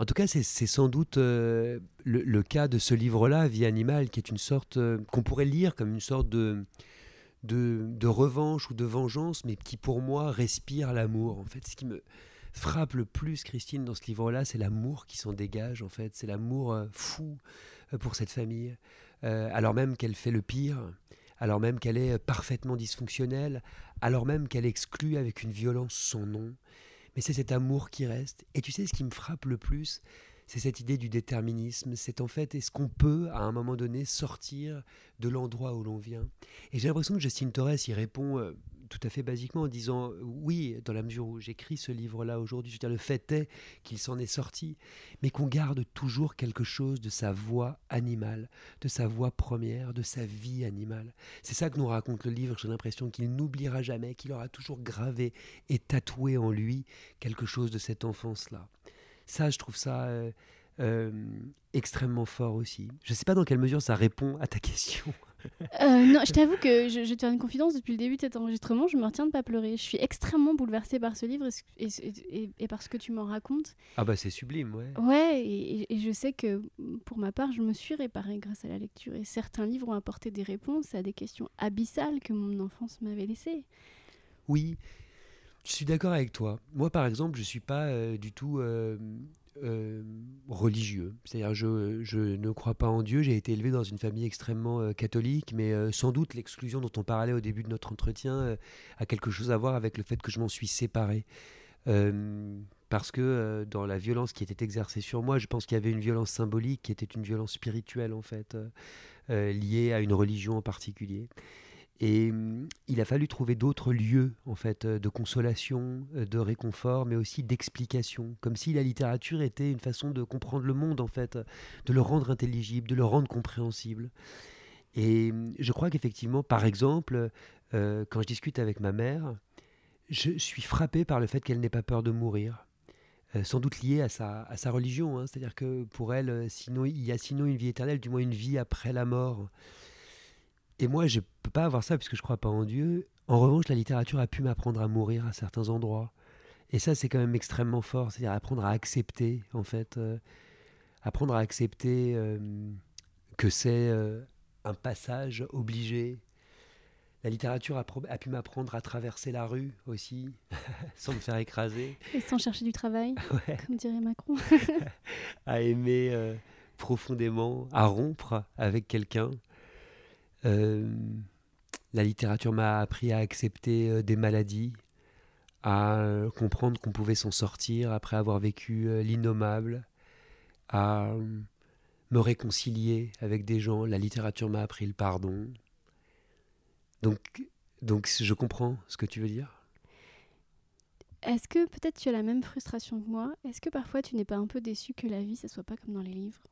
En tout cas, c'est c'est sans doute euh, le, le cas de ce livre-là, Vie animale, qui est une sorte euh, qu'on pourrait lire comme une sorte de, de, revanche ou de vengeance, mais qui pour moi respire l'amour. En fait, ce qui me frappe le plus, Christine, dans ce livre-là, c'est l'amour qui s'en dégage. En fait, c'est l'amour euh, fou euh, pour cette famille, Euh, alors même qu'elle fait le pire, alors même qu'elle est parfaitement dysfonctionnelle, alors même qu'elle exclut avec une violence son nom. Mais c'est cet amour qui reste. Et tu sais, ce qui me frappe le plus, c'est cette idée du déterminisme. C'est en fait, est-ce qu'on peut, à un moment donné, sortir de l'endroit où l'on vient? Et j'ai l'impression que Justine Torres y répond euh, tout à fait basiquement en disant oui, dans la mesure où j'écris ce livre-là aujourd'hui. Je veux dire, le fait est qu'il s'en est sorti, mais qu'on garde toujours quelque chose de sa voix animale, de sa voix première, de sa vie animale. C'est ça que nous raconte le livre. J'ai l'impression qu'il n'oubliera jamais, qu'il aura toujours gravé et tatoué en lui quelque chose de cette enfance-là. Ça, je trouve ça euh, euh, extrêmement fort aussi. Je ne sais pas dans quelle mesure ça répond à ta question. (laughs) Euh, non, je t'avoue que je, je vais te faire une confidence depuis le début de cet enregistrement. Je me retiens de pas pleurer. Je suis extrêmement bouleversée par ce livre et, et, et- et par ce que tu m'en racontes. Ah bah c'est sublime, ouais. Ouais, et je sais que pour ma part, je me suis réparée grâce à la lecture. Et certains livres ont apporté des réponses à des questions abyssales que mon enfance m'avait laissées. Oui, je suis d'accord avec toi. Moi, par exemple, je ne suis pas euh, du tout euh, euh, religieux. C'est-à-dire, je, je ne crois pas en Dieu. J'ai été élevé dans une famille extrêmement catholique, mais sans doute l'exclusion dont on parlait au début de notre entretien a quelque chose à voir avec le fait que je m'en suis séparé. Parce que dans la violence qui était exercée sur moi, je pense qu'il y avait une violence symbolique qui était une violence spirituelle, en fait, liée à une religion en particulier. Et hum, il a fallu trouver d'autres lieux, en fait, euh, de consolation, euh, de réconfort, mais aussi d'explication. Comme si la littérature était une façon de comprendre le monde, en fait, de le rendre intelligible, de le rendre compréhensible. Et hum, je crois qu'effectivement, par exemple, euh, quand je discute avec ma mère, je suis frappé par le fait qu'elle n'ait pas peur de mourir. sans doute liée à sa, religion. Hein. C'est-à-dire que pour elle, sinon, il y a sinon une vie éternelle, du moins une vie après la mort. Et moi, je ne peux pas avoir ça puisque je ne crois pas en Dieu. En revanche, la littérature a pu m'apprendre à mourir à certains endroits. Et ça, c'est quand même extrêmement fort. C'est-à-dire apprendre à accepter, en fait. apprendre à accepter que c'est un passage obligé. La littérature a, pu m'apprendre à traverser la rue aussi, (laughs) sans me faire écraser. Et sans chercher du travail, (laughs) comme dirait Macron. (laughs) à aimer euh, profondément, à rompre avec quelqu'un. Euh, la littérature m'a appris à accepter euh, des maladies, à comprendre qu'on pouvait s'en sortir après avoir vécu l'innommable, à me réconcilier avec des gens. La littérature m'a appris le pardon. Donc, donc je comprends ce que tu veux dire. Est-ce que peut-être tu as la même frustration que moi? Est-ce que parfois tu n'es pas un peu déçu que la vie, ça soit pas comme dans les livres?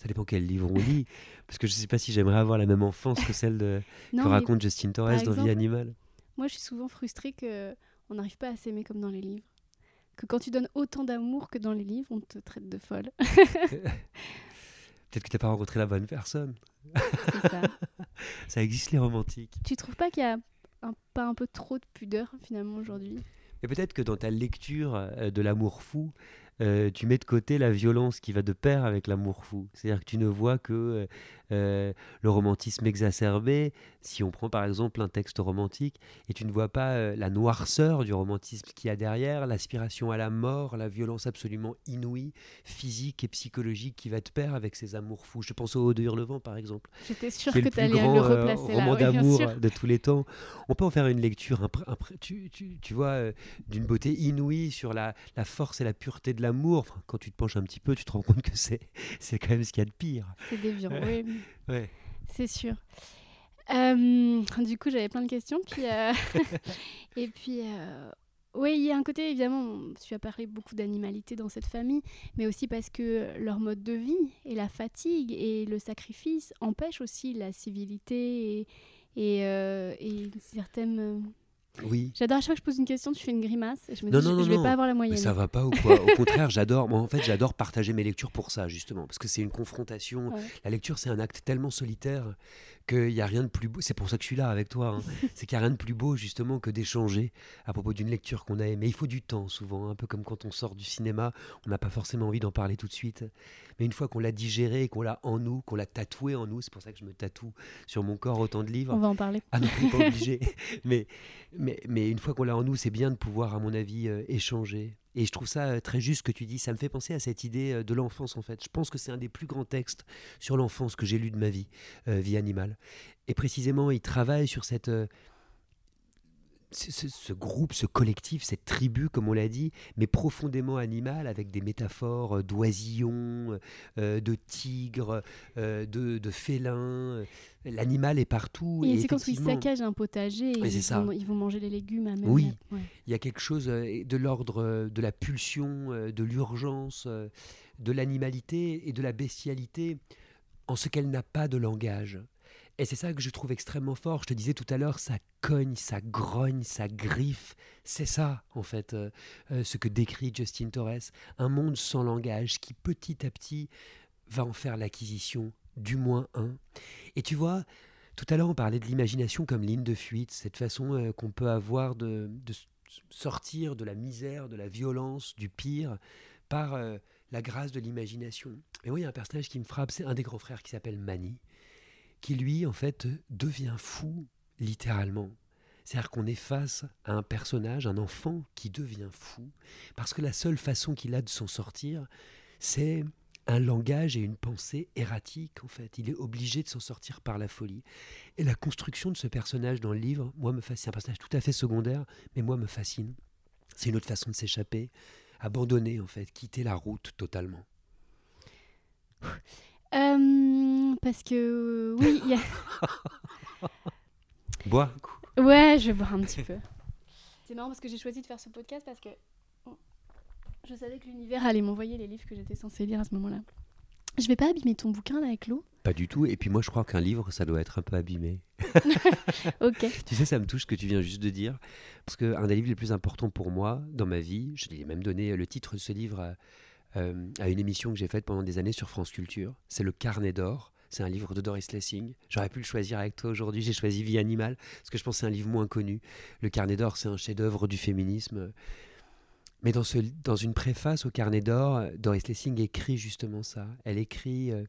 Ça dépend quel livre on lit. (laughs) Parce que je ne sais pas si j'aimerais avoir la même enfance que celle de, que raconte Justine Torres dans Vie animale. Moi, je suis souvent frustrée qu'on n'arrive pas à s'aimer comme dans les livres. Que quand tu donnes autant d'amour que dans les livres, on te traite de folle. (laughs) (laughs) Peut-être que tu n'as pas rencontré la bonne personne. Ça. ça. existe les romantiques. Tu trouves pas qu'il y a pas un peu trop de pudeur finalement aujourd'hui? Et peut-être que dans ta lecture euh, de l'amour fou, tu mets de côté la violence qui va de pair avec l'amour fou. C'est-à-dire que tu ne vois que euh, euh, le romantisme exacerbé, si on prend par exemple un texte romantique, et tu ne vois pas la noirceur du romantisme qu'il y a derrière, l'aspiration à la mort, la violence absolument inouïe, physique et psychologique qui va de pair avec ces amours fous. Je pense au Haut de Hurlevent par exemple. J'étais sûre que tu allais le replacer roman là. d'amour de tous les temps. On peut en faire une lecture, tu, tu, tu, vois, d'une beauté inouïe sur la, la force et la pureté de la quand tu te penches un petit peu, tu te rends compte que c'est, (laughs) c'est quand même ce qu'il y a de pire. C'est déviant, oui. C'est sûr. Euh, du coup, j'avais plein de questions. Puis, euh, (laughs) et puis, euh, oui, il y a un côté, évidemment, tu as parlé beaucoup d'animalité dans cette famille, mais aussi parce que leur mode de vie et la fatigue et le sacrifice empêchent aussi la civilité et, et, et certaines oui. J'adore à chaque fois que je pose une question, tu fais une grimace et je me dis, je, vais pas avoir la moyenne. Mais ça va pas ou quoi? Au contraire, j'adore. Moi, en fait, j'adore partager mes lectures pour ça, justement, parce que c'est une confrontation. La lecture, c'est un acte tellement solitaire qu'il n'y a rien de plus beau. C'est pour ça que je suis là avec toi. Hein. (laughs) c'est qu'il n'y a rien de plus beau, justement, que d'échanger à propos d'une lecture qu'on a aimée. Il faut du temps, souvent, un peu comme quand on sort du cinéma, on n'a pas forcément envie d'en parler tout de suite. Mais une fois qu'on l'a digéré, qu'on l'a en nous, qu'on l'a tatoué en nous, c'est pour ça que je me tatoue sur mon corps autant de livres. On va en parler. Ah non, pas (laughs) obligé. mais, mais, mais une fois qu'on l'a en nous, c'est bien de pouvoir, à mon avis, euh, échanger, et je trouve ça euh, très juste que tu dis. Ça me fait penser à cette idée euh, de l'enfance, en fait. Je pense que c'est un des plus grands textes sur l'enfance que j'ai lu de ma vie, euh, Vie animale. Et précisément, il travaille sur cette. Ce, groupe, ce collectif, cette tribu, comme on l'a dit, mais profondément animal, avec des métaphores d'oisillons, de tigres, de, de félins, L'animal est partout. Et, c'est quand ils saccagent un potager, et ils, vont, ils, vont, manger les légumes à même Oui, il y a quelque chose euh, de l'ordre euh, de la pulsion, euh, de l'urgence, de l'animalité et de la bestialité en ce qu'elle n'a pas de langage. Et c'est ça que je trouve extrêmement fort. Je te disais tout à l'heure, ça cogne, ça grogne, ça griffe. C'est ça, en fait, ce que décrit Justin Torres. Un monde sans langage qui, petit à petit, va en faire l'acquisition du moins un. Et tu vois, tout à l'heure on parlait de l'imagination comme ligne de fuite, cette façon euh, qu'on peut avoir de, sortir de la misère, de la violence, du pire, par euh, la grâce de l'imagination. Et oui, il y a un personnage qui me frappe, c'est un des grands frères qui s'appelle Mani, qui lui, en fait, devient fou, littéralement. C'est-à-dire qu'on est face à un personnage, un enfant qui devient fou, parce que la seule façon qu'il a de s'en sortir, c'est un langage et une pensée erratique en fait. Il est obligé de s'en sortir par la folie. Et la construction de ce personnage dans le livre, moi me fascine. C'est un personnage tout à fait secondaire, mais moi me fascine. C'est une autre façon de s'échapper, abandonner en fait, quitter la route totalement. (laughs) Euh, parce que oui, y a... (laughs) bois. Ouais, je vais boire un petit peu. C'est marrant parce que j'ai choisi de faire ce podcast parce que je savais que l'univers allait m'envoyer les livres que j'étais censée lire à ce moment-là. Je vais pas abîmer ton bouquin là avec l'eau? Pas du tout. Et puis moi, je crois qu'un livre, ça doit être un peu abîmé. (laughs) ok. (laughs) Tu sais, ça me touche ce que tu viens juste de dire. Parce qu'un des livres les plus importants pour moi dans ma vie, je lui ai même donné le titre de ce livre à, euh, à une émission que j'ai faite pendant des années sur France Culture. C'est Le Carnet d'or. C'est un livre de Doris Lessing. J'aurais pu le choisir avec toi aujourd'hui. J'ai choisi Vie animale parce que je pense que c'est un livre moins connu. Le Carnet d'or, c'est un chef-d'œuvre du féminisme. Mais dans, une préface au Carnet d'or, Doris Lessing écrit justement ça. Elle écrit euh,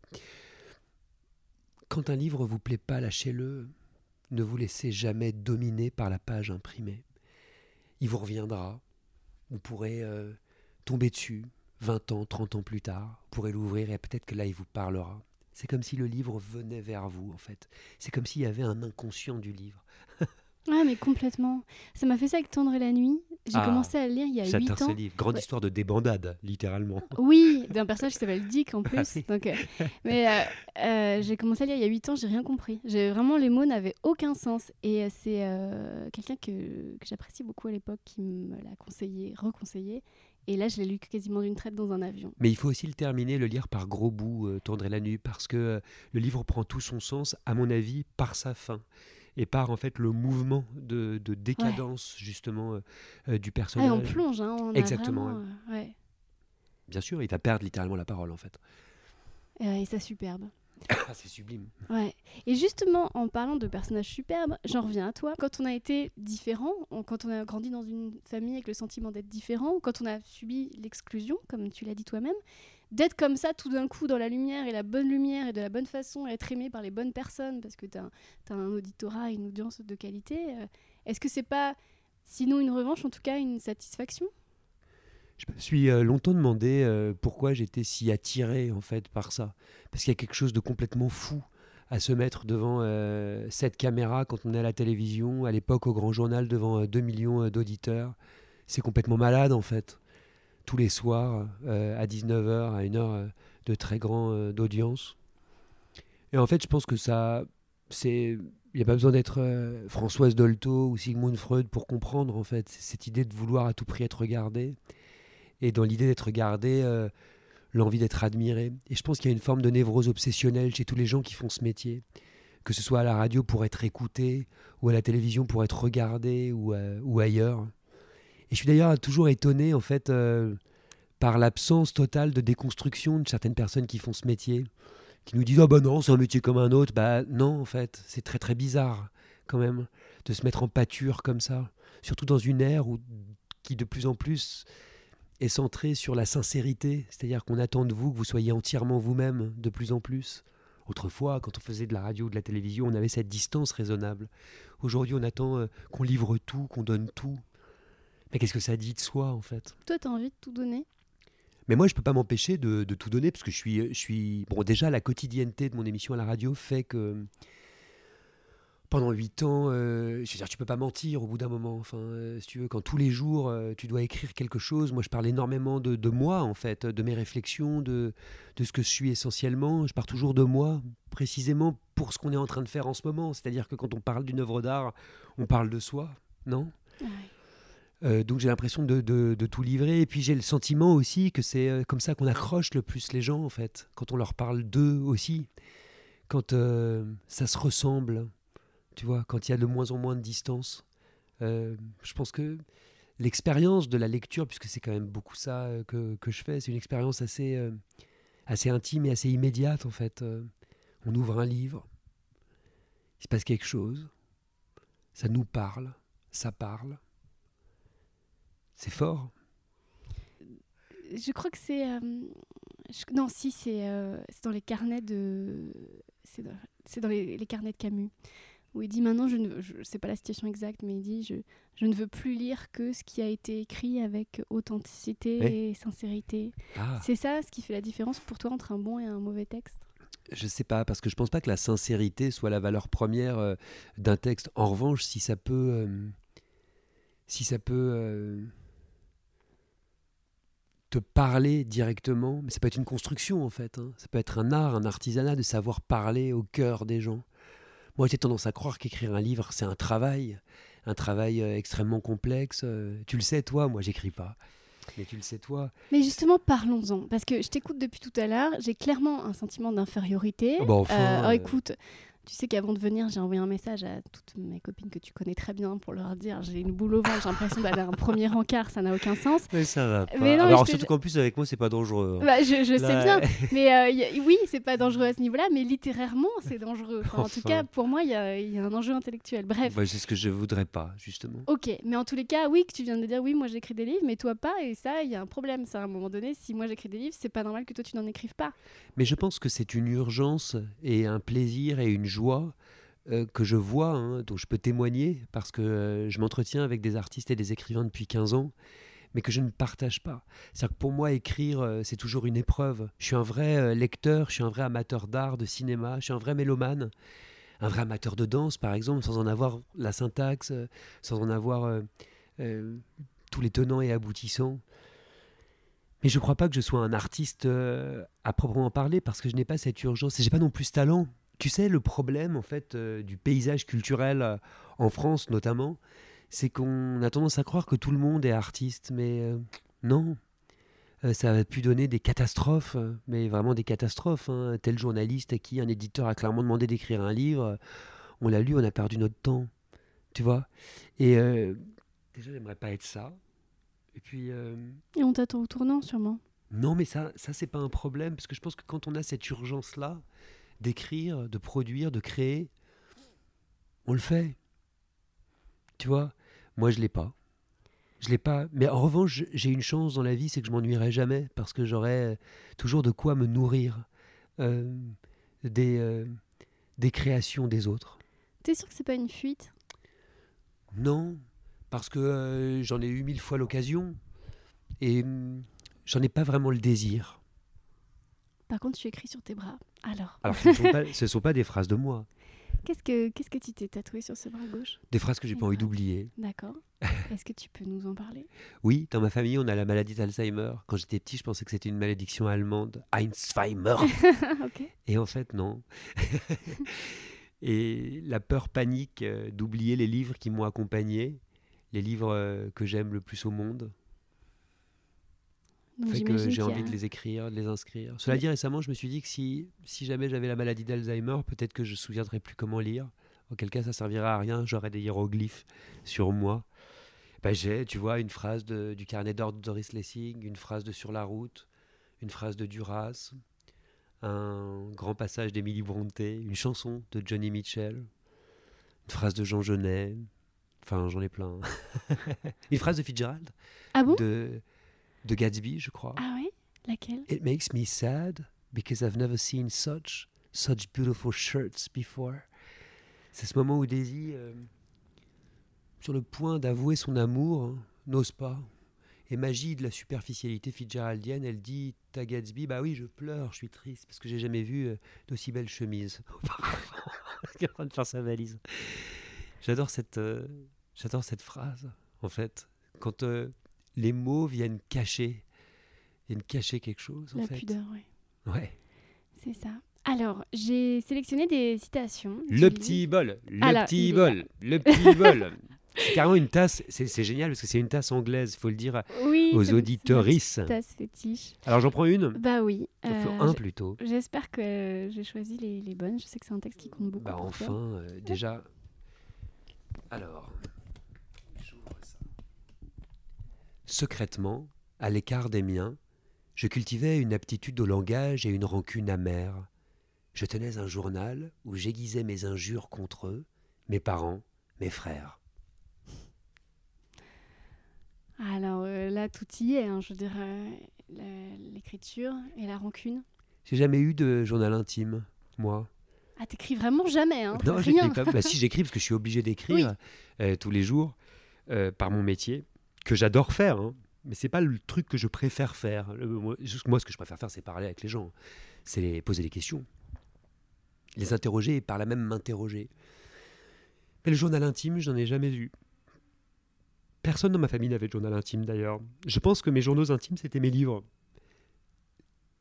Quand un livre vous plaît pas, lâchez-le. Ne vous laissez jamais dominer par la page imprimée. Il vous reviendra. Vous pourrez euh, tomber dessus 20 ans, 30 ans plus tard. Vous pourrez l'ouvrir et peut-être que là, il vous parlera. C'est comme si le livre venait vers vous, en fait. C'est comme s'il y avait un inconscient du livre. Ouais, (laughs) mais complètement. Ça m'a fait ça avec Tendre et la nuit. J'ai Ah, commencé à le lire il y a 8 J'adore ans. ce livre. Grande Ouais. histoire de débandade, littéralement. (laughs) Oui, d'un personnage qui s'appelle Dick en (laughs) plus. Ah oui. Donc, euh, mais euh, euh, j'ai commencé à lire il y a 8 ans, j'ai rien compris. Vraiment les mots n'avaient aucun sens. Et c'est quelqu'un que, que j'apprécie beaucoup à l'époque qui me l'a conseillé, reconseillé. Et là, je l'ai lu quasiment d'une traite dans un avion. Mais il faut aussi le terminer, le lire par gros bouts, euh, Tendre et la nuit, parce que euh, le livre prend tout son sens, à mon avis, par sa fin. Et par en fait le mouvement de, de décadence justement euh, du Ah, personnage. et on plonge, hein, on a Exactement, vraiment, euh, ouais. Bien sûr, il va perdre littéralement la parole en fait. Et ça superbe. (coughs) Ah, c'est sublime. Ouais. Et justement, en parlant de personnages superbes, j'en reviens à toi. Quand on a été différent, quand on a grandi dans une famille avec le sentiment d'être différent, quand on a subi l'exclusion, comme tu l'as dit toi-même, d'être comme ça tout d'un coup dans la lumière et la bonne lumière et de la bonne façon, et être aimé par les bonnes personnes parce que tu as, un auditorat, une audience de qualité, euh, est-ce que c'est pas, sinon une revanche, en tout cas une satisfaction? Je me suis euh, longtemps demandé euh, pourquoi j'étais si attiré en fait par ça. Parce qu'il y a quelque chose de complètement fou à se mettre devant euh, cette caméra quand on est à la télévision, à l'époque au Grand Journal devant euh, 2 millions d'auditeurs. C'est complètement malade en fait. Tous les soirs, à 19h, à une heure de très grand d'audience. Et en fait, je pense que ça, c'est, il n'y a pas besoin d'être Françoise Dolto ou Sigmund Freud pour comprendre en fait cette idée de vouloir à tout prix être regardé et dans l'idée d'être regardé, euh, l'envie d'être admiré. Et je pense qu'il y a une forme de névrose obsessionnelle chez tous les gens qui font ce métier, que ce soit à la radio pour être écouté, ou à la télévision pour être regardé, ou, euh, ou ailleurs. Et je suis d'ailleurs toujours étonné, en fait, euh, par l'absence totale de déconstruction de certaines personnes qui font ce métier, qui nous disent Ah bah non, c'est un métier comme un autre. Bah non, en fait, c'est très très bizarre, quand même, de se mettre en pâture comme ça, surtout dans une ère où, qui de plus en plus est centré sur la sincérité, c'est-à-dire qu'on attend de vous que vous soyez entièrement vous-même de plus en plus. Autrefois, quand on faisait de la radio ou de la télévision, on avait cette distance raisonnable. Aujourd'hui, on attend euh, qu'on livre tout, qu'on donne tout. Mais qu'est-ce que ça dit de soi, en fait? Toi, tu as envie de tout donner? Mais moi, je peux pas m'empêcher de, de tout donner, parce que je suis, je suis... Bon, déjà, la quotidienneté de mon émission à la radio fait que pendant huit ans, euh, je veux dire, tu peux pas mentir au bout d'un moment. Enfin, euh, si tu veux, quand tous les jours euh, tu dois écrire quelque chose, moi je parle énormément de, de moi en fait, de mes réflexions, de, de ce que je suis essentiellement. Je pars toujours de moi, précisément pour ce qu'on est en train de faire en ce moment. C'est-à-dire que quand on parle d'une œuvre d'art, on parle de soi, non? Ouais. Euh, donc j'ai l'impression de, de- tout livrer. Et puis j'ai le sentiment aussi que c'est comme ça qu'on accroche le plus les gens, en fait. Quand on leur parle d'eux aussi. Quand ça se ressemble, tu vois, quand il y a de moins en moins de distance. Euh, je pense que l'expérience de la lecture, puisque c'est quand même beaucoup ça euh, que, que je fais, c'est une expérience assez, euh, assez intime et assez immédiate, en fait. On ouvre un livre, il se passe quelque chose, ça nous parle, ça parle. C'est fort. Je crois que c'est. Non, si, c'est dans les carnets de. C'est dans, les carnets de Camus. Où il dit maintenant, je ne je sais pas la citation exacte, mais il dit je, je ne veux plus lire que ce qui a été écrit avec authenticité et sincérité. Ah, C'est ça ce qui fait la différence pour toi entre un bon et un mauvais texte? Je sais pas, parce que je pense pas que la sincérité soit la valeur première euh, d'un texte. En revanche, si ça peut. euh, si ça peut. euh, te parler directement, mais ça peut être une construction en fait. hein. Ça peut être un art, un artisanat de savoir parler au cœur des gens. Moi, j'ai tendance à croire qu'écrire un livre, c'est un travail, un travail euh, extrêmement complexe. euh, tu le sais, toi, moi, j'écris pas. Mais tu le sais toi? Mais justement, parlons-en. Parce que je t'écoute depuis tout à l'heure. J'ai clairement un sentiment d'infériorité. Ah bah enfin, Euh, oh, euh, écoute, tu sais qu'avant de venir, j'ai envoyé un message à toutes mes copines que tu connais très bien pour leur dire j'ai une boule au ventre, j'ai l'impression d'aller à un premier encart, ça n'a aucun sens. Mais ça va pas. Mais non, Alors te- surtout qu'en plus avec moi c'est pas dangereux. hein. Bah, je, je sais bien, (laughs) mais euh, a- oui, c'est pas dangereux à ce niveau-là, mais littérairement, c'est dangereux. Enfin, En tout cas, pour moi, il y, a il y a un enjeu intellectuel. Bref. Bah, c'est ce que je voudrais pas justement. Ok, mais en tous les cas, oui, que tu viens de dire, oui, moi j'écris des livres, mais toi pas, et ça, il y a un problème. Ça, à un moment donné, si moi j'écris des livres, c'est pas normal que toi tu n'en écrives pas. Mais je pense que c'est une urgence et un plaisir et une joie euh, que je vois, hein, dont je peux témoigner, parce que euh, je m'entretiens avec des artistes et des écrivains depuis 15 ans, mais que je ne partage pas. C'est-à-dire que pour moi, écrire, euh, c'est toujours une épreuve. Je suis un vrai lecteur, je suis un vrai amateur d'art, de cinéma, je suis un vrai mélomane, un vrai amateur de danse, par exemple, sans en avoir la syntaxe, sans en avoir tous les tenants et aboutissants. Mais je ne crois pas que je sois un artiste à proprement parler parce que je n'ai pas cette urgence et j'ai pas non plus ce talent. Tu sais, le problème en fait euh, du paysage culturel euh, en France notamment, c'est qu'on a tendance à croire que tout le monde est artiste, mais euh, non. Ça a pu donner des catastrophes, mais vraiment des catastrophes. hein. Tel journaliste à qui un éditeur a clairement demandé d'écrire un livre, on l'a lu, on a perdu notre temps. Tu vois Et déjà, j'aimerais pas être ça. Et puis. Et on t'attend au tournant, sûrement. non, mais ça, ça c'est pas un problème, parce que je pense que quand on a cette urgence-là d'écrire, de produire, de créer, on le fait. Tu vois Moi, je l'ai pas. Je l'ai pas. Mais en revanche, j'ai une chance dans la vie, c'est que je m'ennuierai jamais, parce que j'aurai toujours de quoi me nourrir euh, des, euh, des créations des autres. T'es sûr que c'est pas une fuite? Non, parce que euh, j'en ai eu mille fois l'occasion, et hum, j'en ai pas vraiment le désir. Par contre, tu écris sur tes bras. Alors, Alors, ce ne sont pas, (laughs) ce sont pas des phrases de moi, qu'est-ce que qu'est-ce que tu t'es tatoué sur ce bras gauche? Des phrases que j'ai pas envie d'oublier. D'accord. (laughs) Est-ce que tu peux nous en parler? Oui, dans ma famille, on a la maladie d'Alzheimer. Quand j'étais petit, je pensais que c'était une malédiction allemande, Alzheimer. (laughs) Ok. Et en fait, non. Et la peur panique euh, d'oublier les livres qui m'ont accompagné, les livres euh, que j'aime le plus au monde, Donc, fait que j'ai a- envie de les écrire, de les inscrire. Cela dit, récemment, je me suis dit que si, si jamais j'avais la maladie d'Alzheimer, peut-être que je ne me souviendrais plus comment lire. Auquel cas, ça servirait à rien, j'aurais des hiéroglyphes sur moi. Ben, j'ai, tu vois, une phrase de- du carnet d'ordre de Doris Lessing, une phrase de Sur la route, une phrase de Duras, un grand passage d'Émilie Brontë, une chanson de Johnny Mitchell, une phrase de Jean Genet, enfin j'en ai plein. (laughs) une phrase de Fitzgerald, Ah bon? De, de Gatsby, je crois. Ah oui? Laquelle? It makes me sad because I've never seen such such beautiful shirts before. C'est ce moment où Daisy, euh, sur le point d'avouer son amour, hein, n'ose pas. Et magie de la superficialité fitzgeraldienne, elle dit à Gatsby Bah oui, je pleure, je suis triste parce que j'ai jamais vu euh, d'aussi belles chemises. (laughs) (laughs) Il est en train de faire sa valise. J'adore cette, euh, j'adore cette phrase, en fait. Quand les mots viennent cacher, viennent cacher quelque chose, en La fait. pudeur, oui. Ouais. C'est ça. Alors, j'ai sélectionné des citations. Le petit bol, le Alors, il petit bol, le petit (laughs) bol. C'est carrément une tasse, c'est génial parce que c'est une tasse anglaise, il faut le dire Oui, aux petite tasse fétiche. Alors j'en prends une Bah oui. Euh, un plutôt. J'espère que j'ai choisi les, les bonnes. Je sais que c'est un texte qui compte beaucoup. Bah enfin, euh, déjà. Alors, j'ouvre ça. Secrètement, à l'écart des miens, je cultivais une aptitude au langage et une rancune amère. Je tenais un journal où j'aiguisais mes injures contre eux, mes parents, mes frères. Alors euh, là, tout y est. hein, je dirais la- l'écriture et la rancune. J'ai jamais eu de journal intime, moi. Ah, t'écris vraiment jamais, hein Non, j'écris pas. Bah, si (laughs) j'écris parce que je suis obligé d'écrire euh, tous les jours euh, par mon métier que j'adore faire. hein. Mais c'est pas le truc que je préfère faire. Moi, ce que je préfère faire, c'est parler avec les gens. C'est poser des questions, les interroger et par là même m'interroger. Mais le journal intime, j'en ai jamais eu. Personne dans ma famille n'avait de journal intime d'ailleurs. Je pense que mes journaux intimes, c'était mes livres.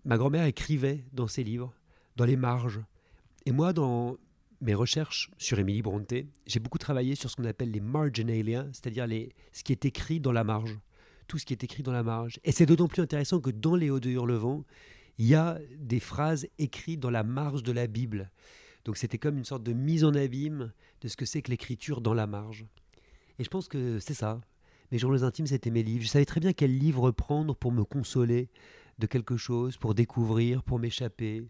Ma grand-mère écrivait dans ses livres, dans les marges. Et moi, dans mes recherches sur Émilie Brontë, j'ai beaucoup travaillé sur ce qu'on appelle les marginalia, c'est-à-dire ce qui est écrit dans la marge. tout ce qui est écrit dans la marge. Et c'est d'autant plus intéressant que dans Les Hauts de Hurlevent, il y a des phrases écrites dans la marge de la Bible. Donc c'était comme une sorte de mise en abîme de ce que c'est que l'écriture dans la marge. Et je pense que c'est ça. Mes journaux intimes, c'était mes livres. Je savais très bien quel livre prendre pour me consoler de quelque chose, pour découvrir, pour m'échapper.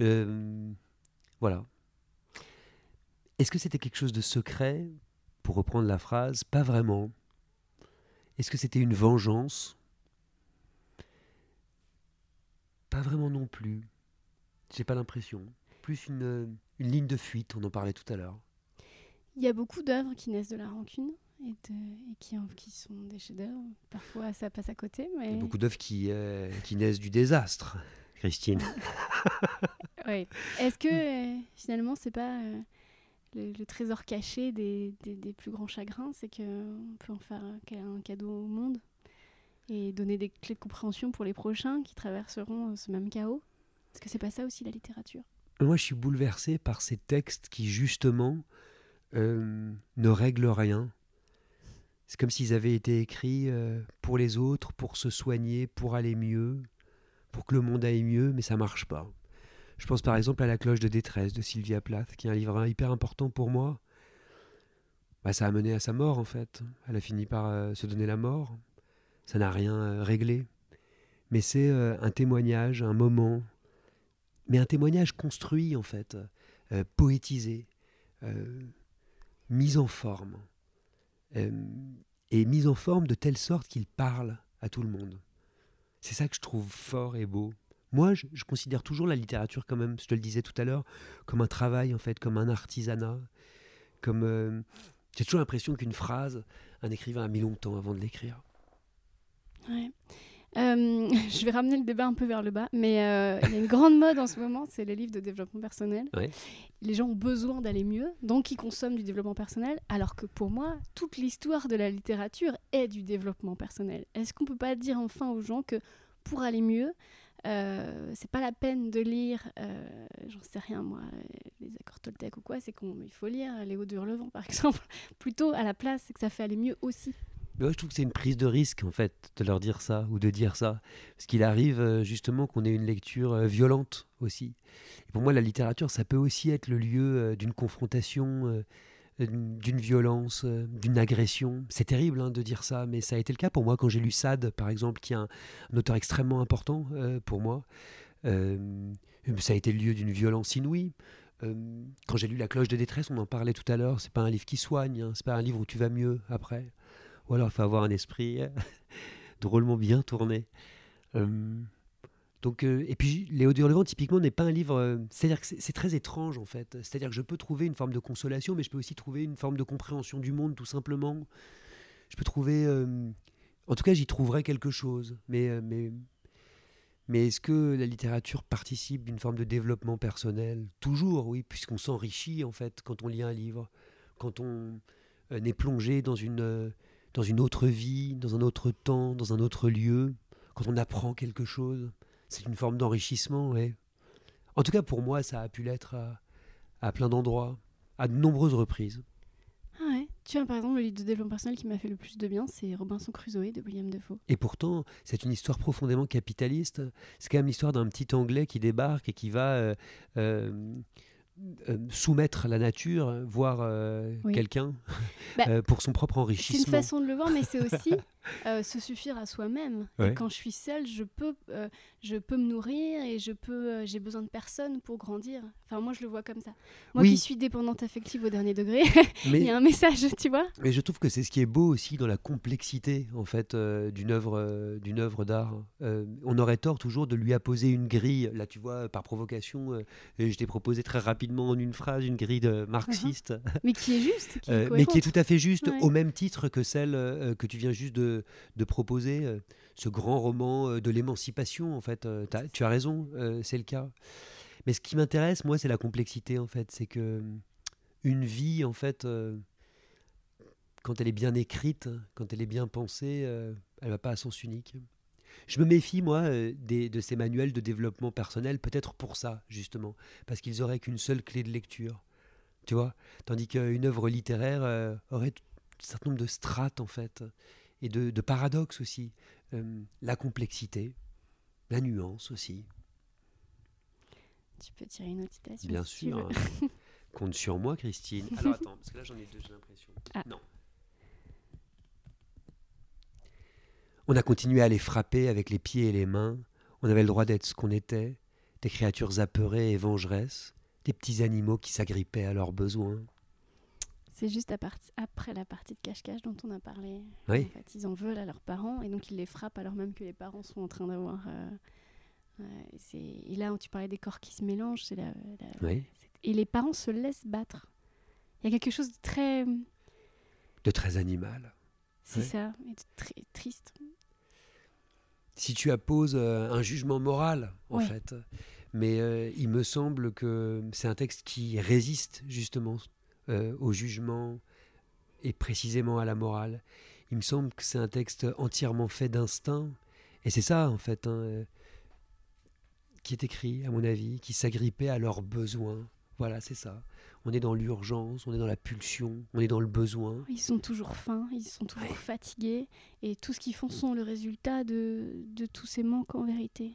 Euh, voilà. Est-ce que c'était quelque chose de secret Pour reprendre la phrase, pas vraiment? Est-ce que c'était une vengeance? Pas vraiment non plus. J'ai pas l'impression. Plus une, une, ligne de fuite, on en parlait tout à l'heure. Il y a beaucoup d'œuvres qui naissent de la rancune et, et qui, qui, sont des chefs-d'œuvre. Parfois, ça passe à côté. Mais... Il y a beaucoup d'œuvres qui, euh, qui naissent du désastre, Christine. (laughs) oui. Est-ce que euh, finalement, c'est pas euh, le, trésor caché des, plus grands chagrins C'est qu'on peut en faire un cadeau au monde et donner des clés de compréhension pour les prochains qui traverseront ce même chaos Est-ce que c'est pas ça aussi la littérature? Moi, je suis bouleversé par ces textes qui, justement, euh, ne règlent rien. C'est comme s'ils avaient été écrits euh, pour les autres, pour se soigner, pour aller mieux, pour que le monde aille mieux, mais ça marche pas. Je pense par exemple à La cloche de détresse de Sylvia Plath, qui est un livre hyper important pour moi. Bah, ça a mené à sa mort en fait. Elle a fini par euh, se donner la mort ça n'a rien euh, réglé. Mais c'est euh, un témoignage, un moment, mais un témoignage construit en fait, poétisé, mis en forme, et mis en forme de telle sorte qu'il parle à tout le monde. C'est ça que je trouve fort et beau. Moi, je, considère toujours la littérature quand même, je te le disais tout à l'heure, comme un travail en fait, comme un artisanat, comme j'ai toujours l'impression qu'une phrase, un écrivain a mis longtemps avant de l'écrire. Ouais. Euh, (laughs) je vais ramener le débat un peu vers le bas, mais euh, il y a une grande mode en ce moment, c'est les livres de développement personnel. Les gens ont besoin d'aller mieux, donc ils consomment du développement personnel, alors que pour moi, toute l'histoire de la littérature est du développement personnel. Est-ce qu'on peut pas dire enfin aux gens que pour aller mieux, euh, c'est pas la peine de lire, euh, j'en sais rien moi, les accords Toltec ou quoi, c'est qu'il faut lire Hauts de Relevant par (laughs) exemple, plutôt à la place, c'est que ça fait aller mieux aussi je trouve que c'est une prise de risque, en fait, de leur dire ça ou de dire ça. Parce qu'il arrive euh, justement qu'on ait une lecture violente aussi. Et pour moi, la littérature, ça peut aussi être le lieu d'une confrontation, d'une violence, d'une agression. C'est terrible hein, de dire ça, mais ça a été le cas pour moi quand j'ai lu Sade, par exemple, qui est un, auteur extrêmement important pour moi. ça a été le lieu d'une violence inouïe. quand j'ai lu La cloche de détresse, on en parlait tout à l'heure, c'est pas un livre qui soigne, hein, c'est pas un livre où tu vas mieux après. Ou alors il faut avoir un esprit euh, (laughs) drôlement bien tourné. Euh, donc, euh, et puis, Léo Durlevent, typiquement, n'est pas un livre. C'est-à-dire que c'est très étrange, en fait. C'est-à-dire que je peux trouver une forme de consolation, mais je peux aussi trouver une forme de compréhension du monde, tout simplement. Je peux trouver. en tout cas, j'y trouverai quelque chose. Mais, mais, mais est-ce que la littérature participe d'une forme de développement personnel? Toujours, oui, puisqu'on s'enrichit, en fait, quand on lit un livre. Quand on est plongé dans une dans une autre vie, dans un autre temps, dans un autre lieu, quand on apprend quelque chose. C'est une forme d'enrichissement, ouais. En tout cas, pour moi, ça a pu l'être à, plein d'endroits, à de nombreuses reprises. Ah ouais. Tu vois, par exemple, le livre de développement personnel qui m'a fait le plus de bien, c'est Robinson Crusoe de William Defoe. Et pourtant, c'est une histoire profondément capitaliste. C'est quand même l'histoire d'un petit Anglais qui débarque et qui va euh, euh, euh, soumettre la nature, voir euh, quelqu'un bah, (laughs) pour son propre enrichissement. C'est une façon de le voir, mais c'est aussi (laughs) se suffire à soi-même. Quand je suis seule, je peux, je peux me nourrir et je peux, j'ai besoin de personne pour grandir. Enfin, moi, je le vois comme ça. Moi qui suis dépendante affective au dernier degré, (laughs) il y a un message, tu vois. Mais je trouve que c'est ce qui est beau aussi dans la complexité, en fait, d'une œuvre, d'une œuvre d'art. on aurait tort toujours de lui apposer une grille. Là, tu vois, par provocation, je t'ai proposé très rapidement en une phrase une grille de marxiste. Uh-huh. Mais qui est juste. Euh, mais qui est tout à fait juste, au même titre que celle euh, que tu viens juste de, de proposer, euh, ce grand roman de l'émancipation, en fait. tu as raison, c'est le cas. Mais ce qui m'intéresse, moi, c'est la complexité, en fait. C'est que une vie, en fait, quand elle est bien écrite, quand elle est bien pensée, elle va pas à sens unique. Je me méfie, moi, euh, des, de ces manuels de développement personnel, peut-être pour ça, justement, parce qu'ils auraient qu'une seule clé de lecture. Tu vois Tandis qu'une œuvre littéraire euh, aurait un certain nombre de strates, en fait. Et de, de paradoxe aussi. Euh, la complexité, la nuance aussi. Tu peux tirer une autre citation. Bien si sûr. (laughs) Compte sur moi, Christine. (laughs) Alors attends, parce que là j'en ai deux, j'ai l'impression. Ah. Non. On a continué à les frapper avec les pieds et les mains. On avait le droit d'être ce qu'on était, des créatures apeurées et vengeresses, des petits animaux qui s'agrippaient à leurs besoins. C'est juste à après la partie de cache-cache dont on a parlé. Oui. En fait, ils en veulent à leurs parents et donc ils les frappent alors même que les parents sont en train d'avoir. euh, ouais, c'est- et là où tu parlais des corps qui se mélangent, c'est la, la- Oui. c'est- et les parents se laissent battre. Il y a quelque chose de très. De très animal. C'est Ouais. ça, et de très triste. si tu apposes euh, un jugement moral, en Ouais. fait. Mais euh, il me semble que c'est un texte qui résiste justement euh, au jugement et précisément à la morale. Il me semble que c'est un texte entièrement fait d'instinct. Et c'est ça, en fait, hein, euh, qui est écrit, à mon avis, qui s'agrippait à leurs besoins. Voilà, c'est ça. On est dans l'urgence, on est dans la pulsion, on est dans le besoin. Ils sont toujours fins, ils sont toujours Ouais. fatigués et tout ce qu'ils font sont le résultat de, de tous ces manques en vérité.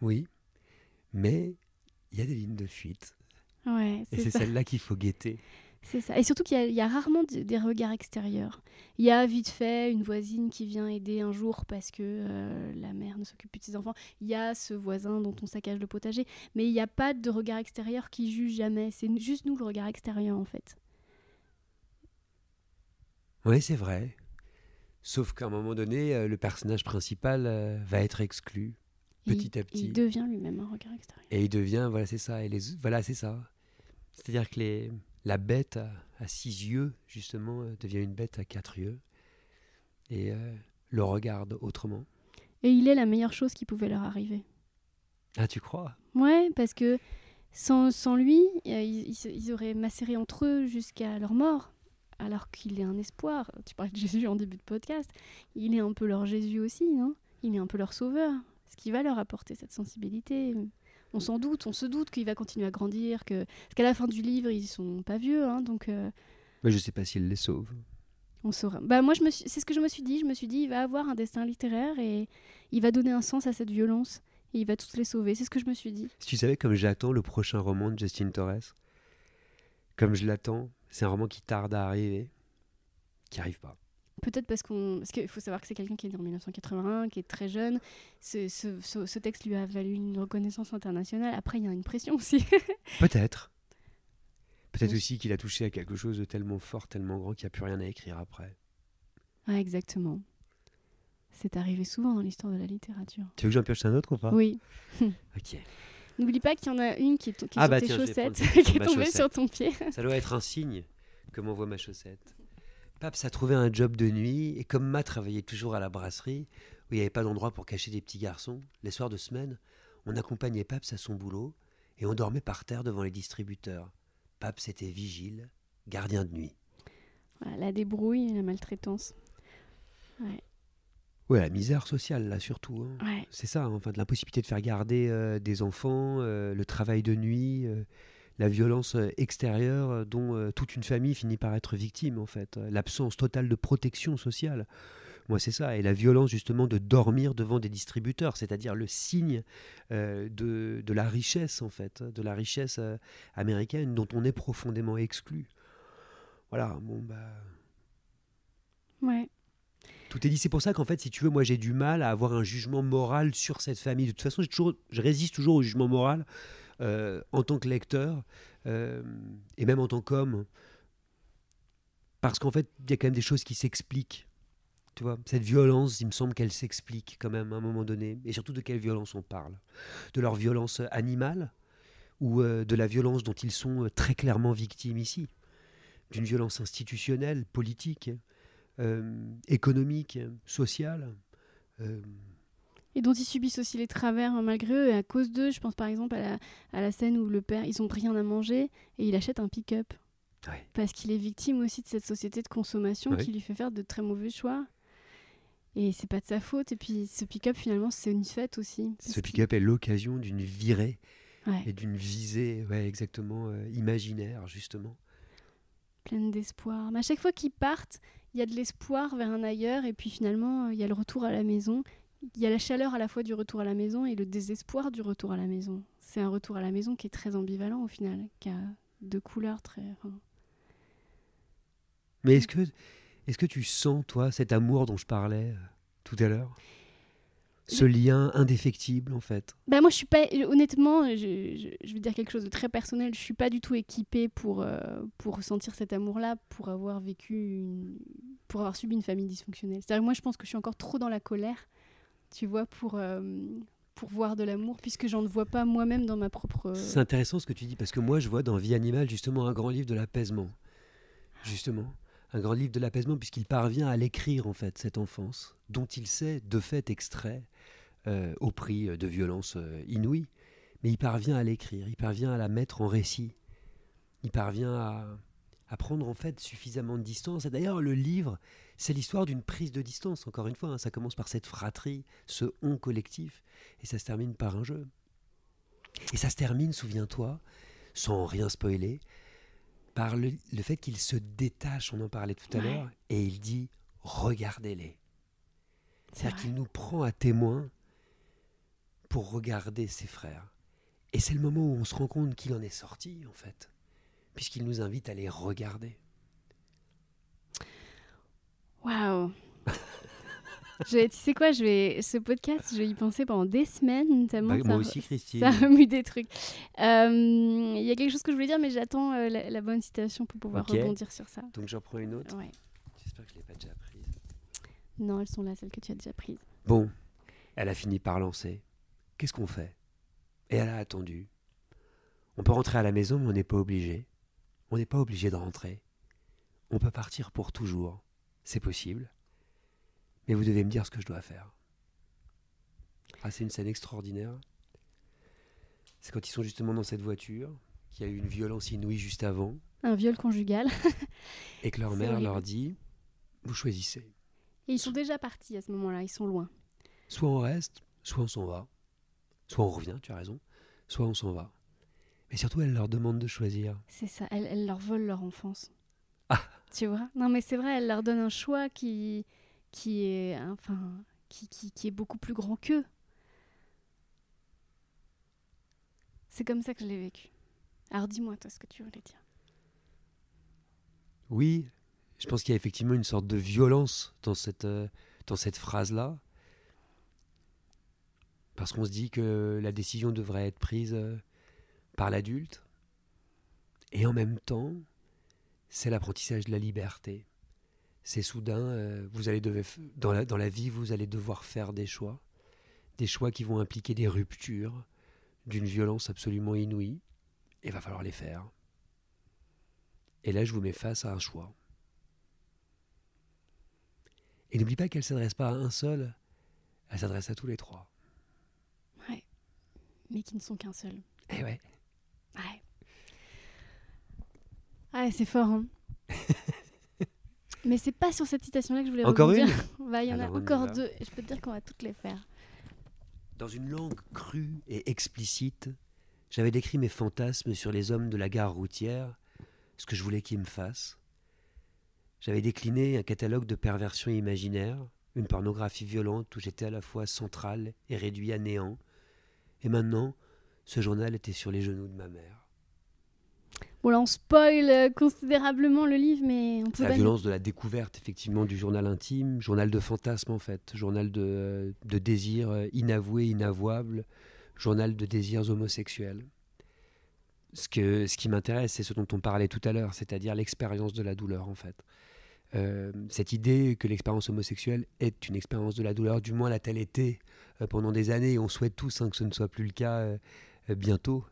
Oui, mais il y a des lignes de fuite. Ouais, Et c'est celle-là qu'il faut guetter. C'est ça. Et surtout qu'il y a- il y, a rarement de- des regards extérieurs. Il y a vite fait une voisine qui vient aider un jour parce que euh, la mère ne s'occupe plus de ses enfants. Il y a ce voisin dont on saccage le potager. Mais il n'y a pas de regard extérieur qui juge jamais. C'est juste nous le regard extérieur en fait. Oui, c'est vrai. Sauf qu'à un moment donné, euh, le personnage principal euh, va être exclu il- petit à et petit. il devient lui-même un regard extérieur. Et il devient, voilà, c'est ça. Et les, voilà, c'est ça. C'est-à-dire que les, la bête à, à six yeux, justement, euh, devient une bête à quatre yeux. Et euh, le regarde autrement. Et il est la meilleure chose qui pouvait leur arriver. Ah, tu crois? Ouais, parce que sans, sans lui, euh, ils, ils auraient macéré entre eux jusqu'à leur mort. Alors qu'il est un espoir. Tu parlais de Jésus en début de podcast. Il est un peu leur Jésus aussi, non? Il est un peu leur sauveur. Ce qui va leur apporter cette sensibilité. On s'en doute, on se doute qu'il va continuer à grandir. Que... Parce qu'à la fin du livre, ils sont pas vieux, hein, donc euh, Mais je sais pas s'il les sauve. on saura. Bah moi, je me suis... c'est ce que je me suis dit. Je me suis dit, il va avoir un destin littéraire et il va donner un sens à cette violence. Et il va tous les sauver. C'est ce que je me suis dit. Si tu savais comme j'attends le prochain roman de Justin Torres, comme je l'attends, c'est un roman qui tarde à arriver, qui arrive pas. Peut-être parce qu'on. Parce qu'il faut savoir que c'est quelqu'un qui est né en 1981, qui est très jeune. Ce, ce- ce- ce texte lui a valu une reconnaissance internationale. Après, il y a une pression aussi. (laughs) Peut-être. Peut-être Oui. aussi qu'il a touché à quelque chose de tellement fort, tellement grand qu'il n'y a plus rien à écrire après. ouais, exactement. C'est arrivé souvent dans l'histoire de la littérature. Tu veux que j'en pioche un autre ou pas? Oui. (laughs) Ok. (laughs) N'oublie pas qu'il y en a une qui est, qui est Ah sur bah tes tiens, chaussettes, qui est tombée chaussette. sur ton pied. Ça doit être un signe que m'envoie ma chaussette. Paps a trouvé un job de nuit et comme Ma travaillait toujours à la brasserie, où il n'y avait pas d'endroit pour cacher des petits garçons, les soirs de semaine, on accompagnait Paps à son boulot et on dormait par terre devant les distributeurs. Paps était vigile, gardien de nuit. Voilà, la débrouille et la maltraitance. Ouais. Ouais, la misère sociale là surtout. hein. Ouais. C'est ça, hein, enfin, de l'impossibilité de faire garder euh, des enfants, euh, le travail de nuit, euh, la violence euh, extérieure euh, dont euh, toute une famille finit par être victime, en fait. L'absence totale de protection sociale. Moi, c'est ça. Et la violence, justement, de dormir devant des distributeurs, c'est-à-dire le signe euh, de, de la richesse, en fait, de la richesse euh, américaine dont on est profondément exclu. Voilà, bon, bah. Ouais. Tout est dit. C'est pour ça qu'en fait, si tu veux, moi j'ai du mal à avoir un jugement moral sur cette famille. De toute façon, toujours, je résiste toujours au jugement moral euh, en tant que lecteur euh, et même en tant qu'homme. Parce qu'en fait, il y a quand même des choses qui s'expliquent. Tu vois, cette violence, il me semble qu'elle s'explique quand même à un moment donné. Et surtout de quelle violence on parle De leur violence animale ou euh, de la violence dont ils sont très clairement victimes ici D'une violence institutionnelle, politique économique, sociale. Euh, Et dont ils subissent aussi les travers hein, malgré eux. Et à cause d'eux, je pense par exemple à la, à la scène où le père, ils ont rien à manger et il achète un pick-up. Parce qu'il est victime aussi de cette société de consommation qui lui fait faire de très mauvais choix. Et c'est pas de sa faute. Et puis ce pick-up, finalement, c'est une fête aussi. ce pick-up est l'occasion d'une virée Ouais, et d'une visée, ouais, exactement, euh, imaginaire, justement. pleine d'espoir. Mais à chaque fois qu'ils partent, il y a de l'espoir vers un ailleurs, et puis finalement, il y a le retour à la maison. Il y a la chaleur à la fois du retour à la maison et le désespoir du retour à la maison. C'est un retour à la maison qui est très ambivalent au final, qui a deux couleurs très. Mais est-ce que, est que tu sens, toi, cet amour dont je parlais euh, tout à l'heure? Ce lien indéfectible en fait? Bah moi je suis pas honnêtement je, je, veux dire quelque chose de très personnel je suis pas du tout équipée pour euh, pour ressentir cet amour là pour avoir vécu une, pour avoir subi une famille dysfonctionnelle c'est à dire moi je pense que je suis encore trop dans la colère tu vois pour euh, pour voir de l'amour puisque j'en vois pas moi-même dans ma propre c'est intéressant ce que tu dis parce que moi je vois dans Vie animale justement un grand livre de l'apaisement. Justement un grand livre de l'apaisement puisqu'il parvient à l'écrire en fait cette enfance dont il sait de fait extrait euh, au prix de violences euh, inouïes, mais il parvient à l'écrire, il parvient à la mettre en récit, il parvient à, à prendre en fait suffisamment de distance. Et d'ailleurs le livre, c'est l'histoire d'une prise de distance. Encore une fois, hein. ça commence par cette fratrie, ce on collectif, et ça se termine par un jeu. Et ça se termine, souviens-toi, sans rien spoiler, par le, fait qu'il se détache, on en parlait tout à l'heure, et il dit regardez-les. C'est-à-dire qu'il nous prend à témoin pour regarder ses frères. Et c'est le moment où on se rend compte qu'il en est sorti, en fait, puisqu'il nous invite à les regarder. Waouh tu sais quoi, je vais, ce podcast, je vais y penser pendant des semaines. Tellement bah, moi aussi, Christine. Ça remue des trucs. Euh, il y a quelque chose que je voulais dire, mais j'attends euh, la, bonne citation pour pouvoir rebondir sur ça. Donc j'en prends une autre. J'espère que je ne l'ai pas déjà prise. Non, elles sont là, celles que tu as déjà prises. Bon, elle a fini par lancer. Qu'est-ce qu'on fait? Et elle a attendu. On peut rentrer à la maison, mais on n'est pas obligé. On n'est pas obligé de rentrer. On peut partir pour toujours. C'est possible mais vous devez me dire ce que je dois faire. Ah, c'est une scène extraordinaire. C'est quand ils sont justement dans cette voiture, qu'il y a eu une violence inouïe juste avant. Un viol conjugal. et que leur mère leur dit Vous choisissez. Et ils sont déjà partis à ce moment-là, ils sont loin. Soit on reste, soit on s'en va. Soit on revient, tu as raison. Soit on s'en va. Mais surtout, elle leur demande de choisir. C'est ça, elle, elle, leur vole leur enfance. Ah Tu vois Non, mais c'est vrai, elle leur donne un choix qui qui est, enfin, qui, qui, est beaucoup plus grand qu'eux. C'est comme ça que je l'ai vécu. Alors dis-moi, toi, ce que tu voulais dire. Oui, je pense qu'il y a effectivement une sorte de violence dans cette, euh, dans cette phrase-là. Parce qu'on se dit que la décision devrait être prise euh, par l'adulte. Et en même temps, c'est l'apprentissage de la liberté c'est soudain, euh, vous allez dans, la, dans la vie, vous allez devoir faire des choix, des choix qui vont impliquer des ruptures d'une violence absolument inouïe, et il va falloir les faire. Et là, je vous mets face à un choix. Et n'oublie pas qu'elle ne s'adresse pas à un seul, elle s'adresse à tous les trois. Ouais, mais qui ne sont qu'un seul. Eh. Ouais. C'est fort, hein Mais c'est pas sur cette citation-là que je voulais Encore une bah, Il y en a encore deux. Je peux te dire qu'on va toutes les faire. Dans une langue crue et explicite, j'avais décrit mes fantasmes sur les hommes de la gare routière, ce que je voulais qu'ils me fassent. J'avais décliné un catalogue de perversions imaginaires, une pornographie violente où j'étais à la fois central et réduit à néant. Et maintenant, ce journal était sur les genoux de ma mère. Bon, là, on spoil euh, considérablement le livre, mais on peut. La violence de la découverte, effectivement, du journal intime, journal de fantasme, en fait, journal de, de désirs euh, inavoués, inavouables, journal de désirs homosexuels. Ce, que, ce qui m'intéresse, c'est ce dont on parlait tout à l'heure, c'est-à-dire l'expérience de la douleur, en fait. Euh, cette idée que l'expérience homosexuelle est une expérience de la douleur, du moins l'a-t-elle été pendant des années, et on souhaite tous hein, que ce ne soit plus le cas bientôt.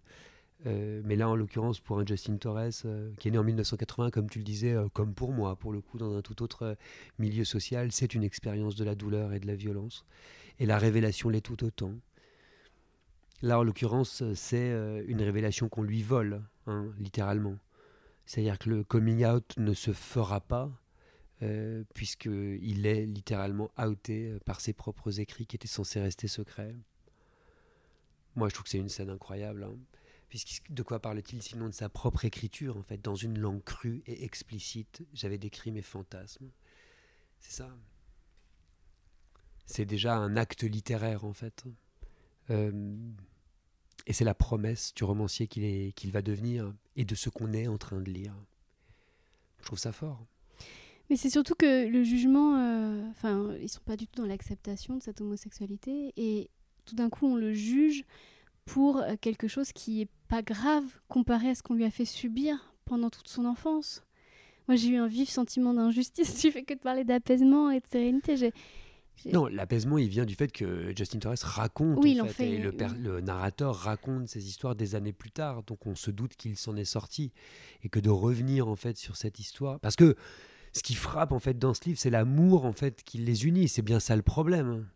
Euh, mais là, en l'occurrence, pour un Justin Torres euh, qui est né en 1980, comme tu le disais, euh, comme pour moi, pour le coup, dans un tout autre milieu social, c'est une expérience de la douleur et de la violence. Et la révélation l'est tout autant. Là, en l'occurrence, c'est une révélation qu'on lui vole, hein, littéralement. C'est-à-dire que le coming out ne se fera pas, puisqu'il est littéralement outé par ses propres écrits qui étaient censés rester secrets. Moi, je trouve que c'est une scène incroyable. Hein de quoi parle-t-il sinon de sa propre écriture, en fait, dans une langue crue et explicite J'avais décrit mes fantasmes. C'est ça. C'est déjà un acte littéraire en fait. Euh, et c'est la promesse du romancier qu'il va devenir et de ce qu'on est en train de lire. Je trouve ça fort. Mais c'est surtout que le jugement, euh, enfin, ils sont pas du tout dans l'acceptation de cette homosexualité et tout d'un coup on le juge pour euh, quelque chose qui est pas grave comparé à ce qu'on lui a fait subir pendant toute son enfance. Moi j'ai eu un vif sentiment d'injustice. (laughs) Tu fais que de parler d'apaisement et de sérénité. J'ai non, l'apaisement, il vient du fait que Justin Torres raconte, oui, en fait, et le, le, narrateur raconte ces histoires des années plus tard, donc on se doute qu'il s'en est sorti, et que de revenir en fait sur cette histoire, parce que ce qui frappe en fait dans ce livre, c'est l'amour en fait qui les unit, c'est bien ça le problème.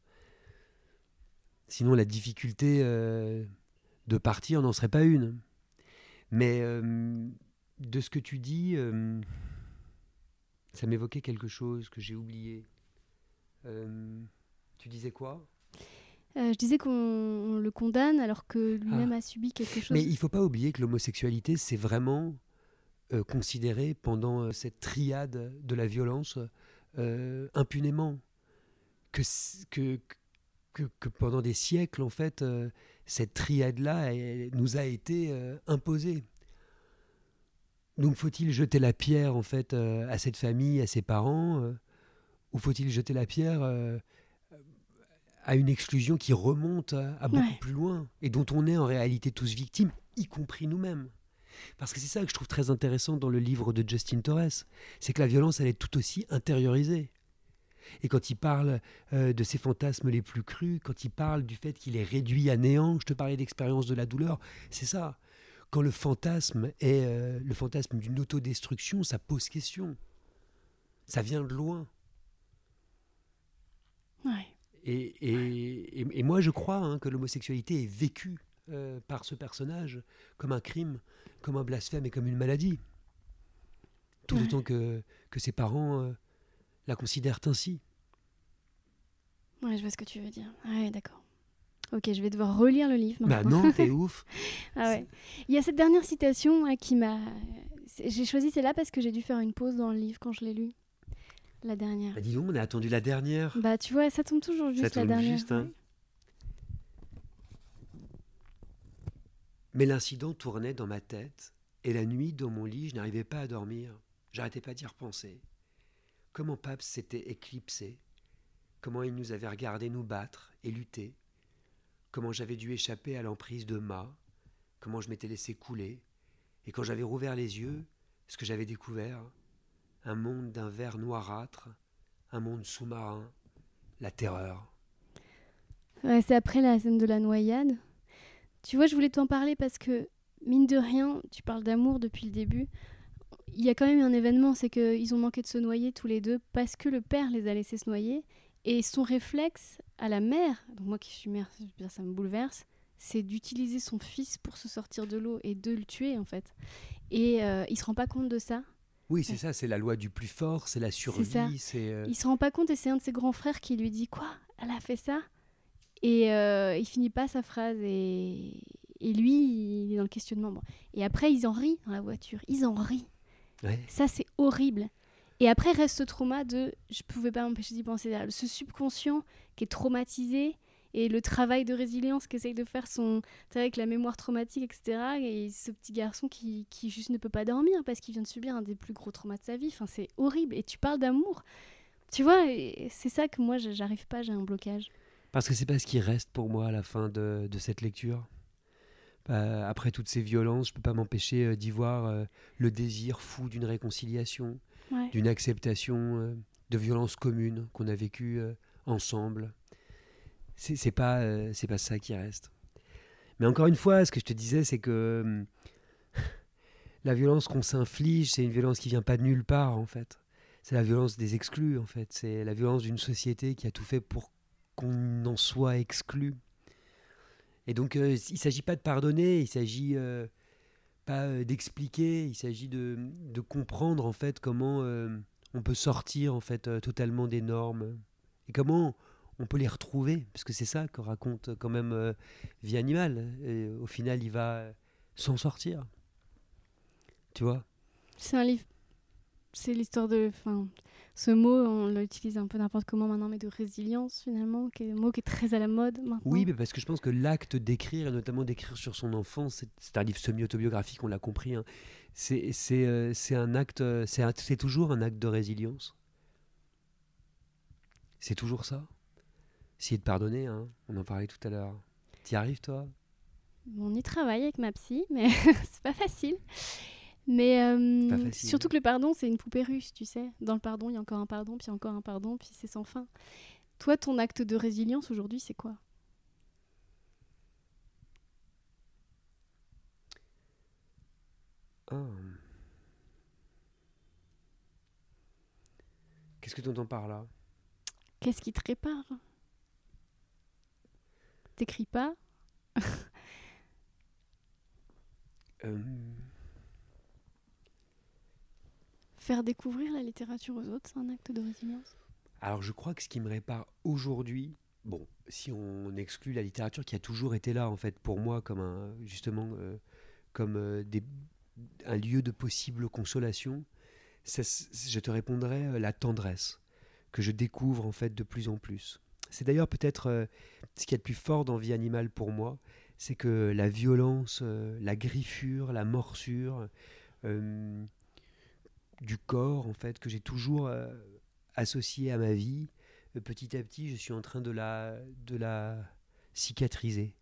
Sinon, la difficulté euh, de partir n'en serait pas une. Mais euh, de ce que tu dis, euh, ça m'évoquait quelque chose que j'ai oublié. Tu disais quoi? Je disais qu'on le condamne alors que lui-même ah. a subi quelque chose. Mais il ne faut pas oublier que l'homosexualité, c'est vraiment considéré pendant cette triade de la violence impunément. Que, que, que, que, pendant des siècles, en fait, cette triade-là nous a été imposée. Donc faut-il jeter la pierre, en fait, à cette famille, à ses parents ou faut-il jeter la pierre euh, à une exclusion qui remonte à, beaucoup plus loin et dont on est en réalité tous victimes, y compris nous-mêmes? Parce que c'est ça que je trouve très intéressant dans le livre de Justin Torres, c'est que la violence, elle est tout aussi intériorisée. Et quand il parle euh, de ses fantasmes les plus crus, quand il parle du fait qu'il est réduit à néant, je te parlais d'expérience de la douleur, c'est ça. Quand le fantasme est euh, le fantasme d'une autodestruction, ça pose question. Ça vient de loin. Et, moi, je crois hein, que l'homosexualité est vécue euh, par ce personnage comme un crime, comme un blasphème et comme une maladie. Tout autant que, que ses parents la considèrent ainsi. Ouais, je vois ce que tu veux dire. Ouais, d'accord. Ok, je vais devoir relire le livre. Bah non, t'es (laughs) ouf. ah ouais. Il y a cette dernière citation hein, qui m'a. J'ai choisi celle-là parce que j'ai dû faire une pause dans le livre quand je l'ai lu. La dernière. Bah dis donc, on a attendu la dernière. Bah tu vois, ça tombe toujours juste la dernière. Juste, hein. Mais l'incident tournait dans ma tête, et la nuit, dans mon lit, je n'arrivais pas à dormir. J'arrêtais pas d'y repenser. Comment Pape s'était éclipsé, comment il nous avait regardé nous battre et lutter, comment j'avais dû échapper à l'emprise de Ma, comment je m'étais laissé couler, et quand j'avais rouvert les yeux, ce que j'avais découvert, un monde d'un vert noirâtre, un monde sous-marin, la terreur. c'est après la scène de la noyade. Tu vois, je voulais t'en parler parce que, mine de rien, tu parles d'amour depuis le début. Il y a quand même un événement, c'est qu'ils ont manqué de se noyer tous les deux parce que le père les a laissés se noyer. Et son réflexe à la mère, donc moi qui suis mère, ça me bouleverse, c'est d'utiliser son fils pour se sortir de l'eau et de le tuer en fait. Et euh, il se rend pas compte de ça. Oui, c'est ça, c'est la loi du plus fort, c'est la survie. C'est euh... Il se rend pas compte et c'est un de ses grands frères qui lui dit Quoi Elle a fait ça? Et euh, il finit pas sa phrase et... et lui, il est dans le questionnement. Et après, ils en rient dans la voiture. Ils en rient. Ça, c'est horrible. Et après, reste ce trauma de je pouvais pas m'empêcher d'y penser. Ce subconscient qui est traumatisé et le travail de résilience qu'essaye de faire son avec la mémoire traumatique etc et ce petit garçon qui, qui juste ne peut pas dormir parce qu'il vient de subir un des plus gros traumas de sa vie. Enfin c'est horrible. Et tu parles d'amour. Tu vois c'est ça que moi j'arrive pas j'ai un blocage. Parce que c'est pas ce qui reste pour moi à la fin de, de cette lecture? Bah, après toutes ces violences je peux pas m'empêcher euh, d'y voir euh, le désir fou d'une réconciliation d'une acceptation euh, de violences communes qu'on a vécues ensemble c'est pas euh, c'est pas ça qui reste. Mais encore une fois, ce que je te disais, c'est que hum, (laughs) la violence qu'on s'inflige, c'est une violence qui vient pas de nulle part en fait. C'est la violence des exclus en fait. C'est la violence d'une société qui a tout fait pour qu'on en soit exclu. Et donc, euh, il s'agit pas de pardonner, il s'agit euh, pas d'expliquer, il s'agit de, comprendre en fait comment on peut sortir en fait totalement des normes et comment on peut les retrouver, parce que c'est ça que raconte quand même euh, Vie animale. Au final, il va s'en sortir. Tu vois? C'est un livre. C'est l'histoire de. Enfin, ce mot, on l'utilise un peu n'importe comment maintenant, mais de résilience finalement, qui est un mot qui est très à la mode maintenant. Oui, mais parce que je pense que l'acte d'écrire, et notamment d'écrire sur son enfance, c'est un livre semi-autobiographique, on l'a compris, hein, c'est euh, un acte, c'est toujours un acte de résilience. C'est toujours ça. Essayer de pardonner, hein, on en parlait tout à l'heure. T'y arrives toi? On y travaille avec ma psy, mais (laughs) c'est pas facile. Mais euh, surtout que le pardon, c'est une poupée russe, tu sais. Dans le pardon, il y a encore un pardon, puis encore un pardon, puis c'est sans fin. Toi, ton acte de résilience aujourd'hui, c'est quoi? Ah. Qu'est-ce que tu entends par là? Qu'est-ce qui te répare? T'écris pas? Euh, Faire découvrir la littérature aux autres, c'est un acte de résilience Alors je crois que ce qui me répare aujourd'hui, bon, si on exclut la littérature qui a toujours été là en fait pour moi comme un justement euh, comme euh, un lieu de possible consolation, je te répondrais euh, la tendresse que je découvre en fait de plus en plus. C'est d'ailleurs peut-être ce qui est le plus fort dans Vie animale pour moi, c'est que la violence, la griffure, la morsure, du corps en fait que j'ai toujours euh, associé à ma vie. Euh, petit à petit, je suis en train de la, de la cicatriser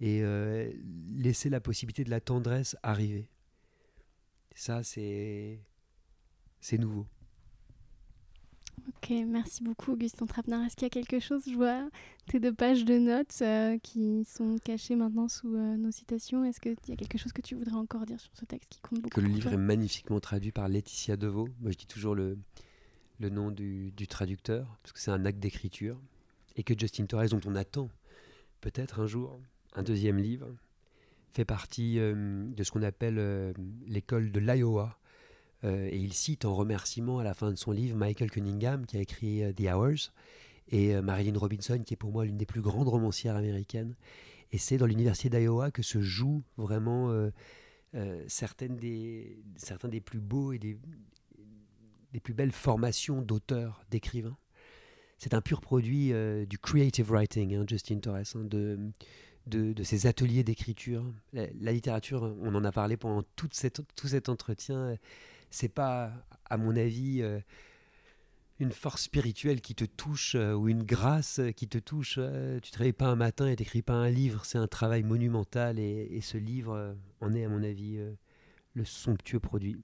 et euh, laisser la possibilité de la tendresse arriver. Ça, c'est c'est nouveau. Ok, merci beaucoup Augustin Trapenard. Est-ce qu'il y a quelque chose, je vois tes deux pages de notes euh, qui sont cachées maintenant sous euh, nos citations. Est-ce qu'il y a quelque chose que tu voudrais encore dire sur ce texte qui compte beaucoup Que le livre est magnifiquement traduit par Laetitia Deveau. Moi je dis toujours le, le nom du, du traducteur, parce que c'est un acte d'écriture. Et que Justin Torres, dont on attend peut-être un jour un deuxième livre, fait partie euh, de ce qu'on appelle l'école de l'Iowa euh, et il cite en remerciement à la fin de son livre Michael Cunningham qui a écrit euh, The Hours et euh, Marilyn Robinson qui est pour moi l'une des plus grandes romancières américaines. Et c'est dans l'université d'Iowa que se jouent vraiment certaines des, certains des plus beaux et des, des plus belles formations d'auteurs, d'écrivains. C'est un pur produit du creative writing, hein, Justin Torres, hein, de, de, ces ateliers d'écriture. La, la, littérature, on en a parlé pendant toute cette, tout cet entretien, c'est pas, à mon avis, euh, une force spirituelle qui te touche euh, ou une grâce qui te touche. Euh, tu ne te réveilles pas un matin et t'écris pas un livre. C'est un travail monumental et, ce livre en est, à mon avis, le somptueux produit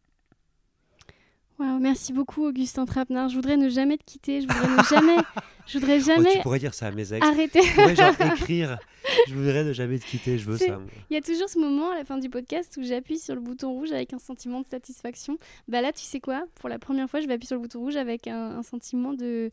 merci beaucoup Augustin Trapenard. Je voudrais ne jamais te quitter. Je voudrais ne jamais. Je voudrais (laughs) jamais. tu pourrais dire ça à mes ex. Arrêter. Je pourrais genre (laughs) écrire. Je voudrais ne jamais te quitter. Je veux ça. Il y a toujours ce moment à la fin du podcast où j'appuie sur le bouton rouge avec un sentiment de satisfaction. Bah là, tu sais quoi? Pour la première fois, je vais appuyer sur le bouton rouge avec un, sentiment de,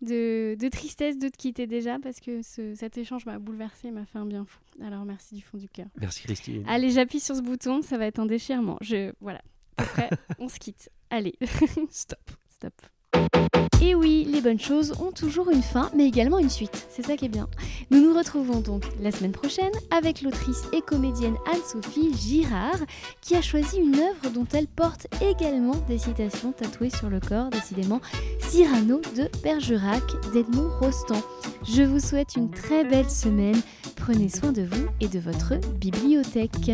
de, de, tristesse de te quitter déjà parce que ce, cet échange m'a bouleversé, m'a fait un bien fou. Alors merci du fond du cœur. Merci Christine. Allez, j'appuie sur ce bouton, ça va être un déchirement. Je voilà. Après, (laughs) on se quitte. Allez. (laughs) Stop. Stop. Et oui, les bonnes choses ont toujours une fin, mais également une suite. C'est ça qui est bien. Nous nous retrouvons donc la semaine prochaine avec l'autrice et comédienne Anne-Sophie Girard, qui a choisi une œuvre dont elle porte également des citations tatouées sur le corps, décidément Cyrano de Bergerac d'Edmond Rostand. Je vous souhaite une très belle semaine. Prenez soin de vous et de votre bibliothèque.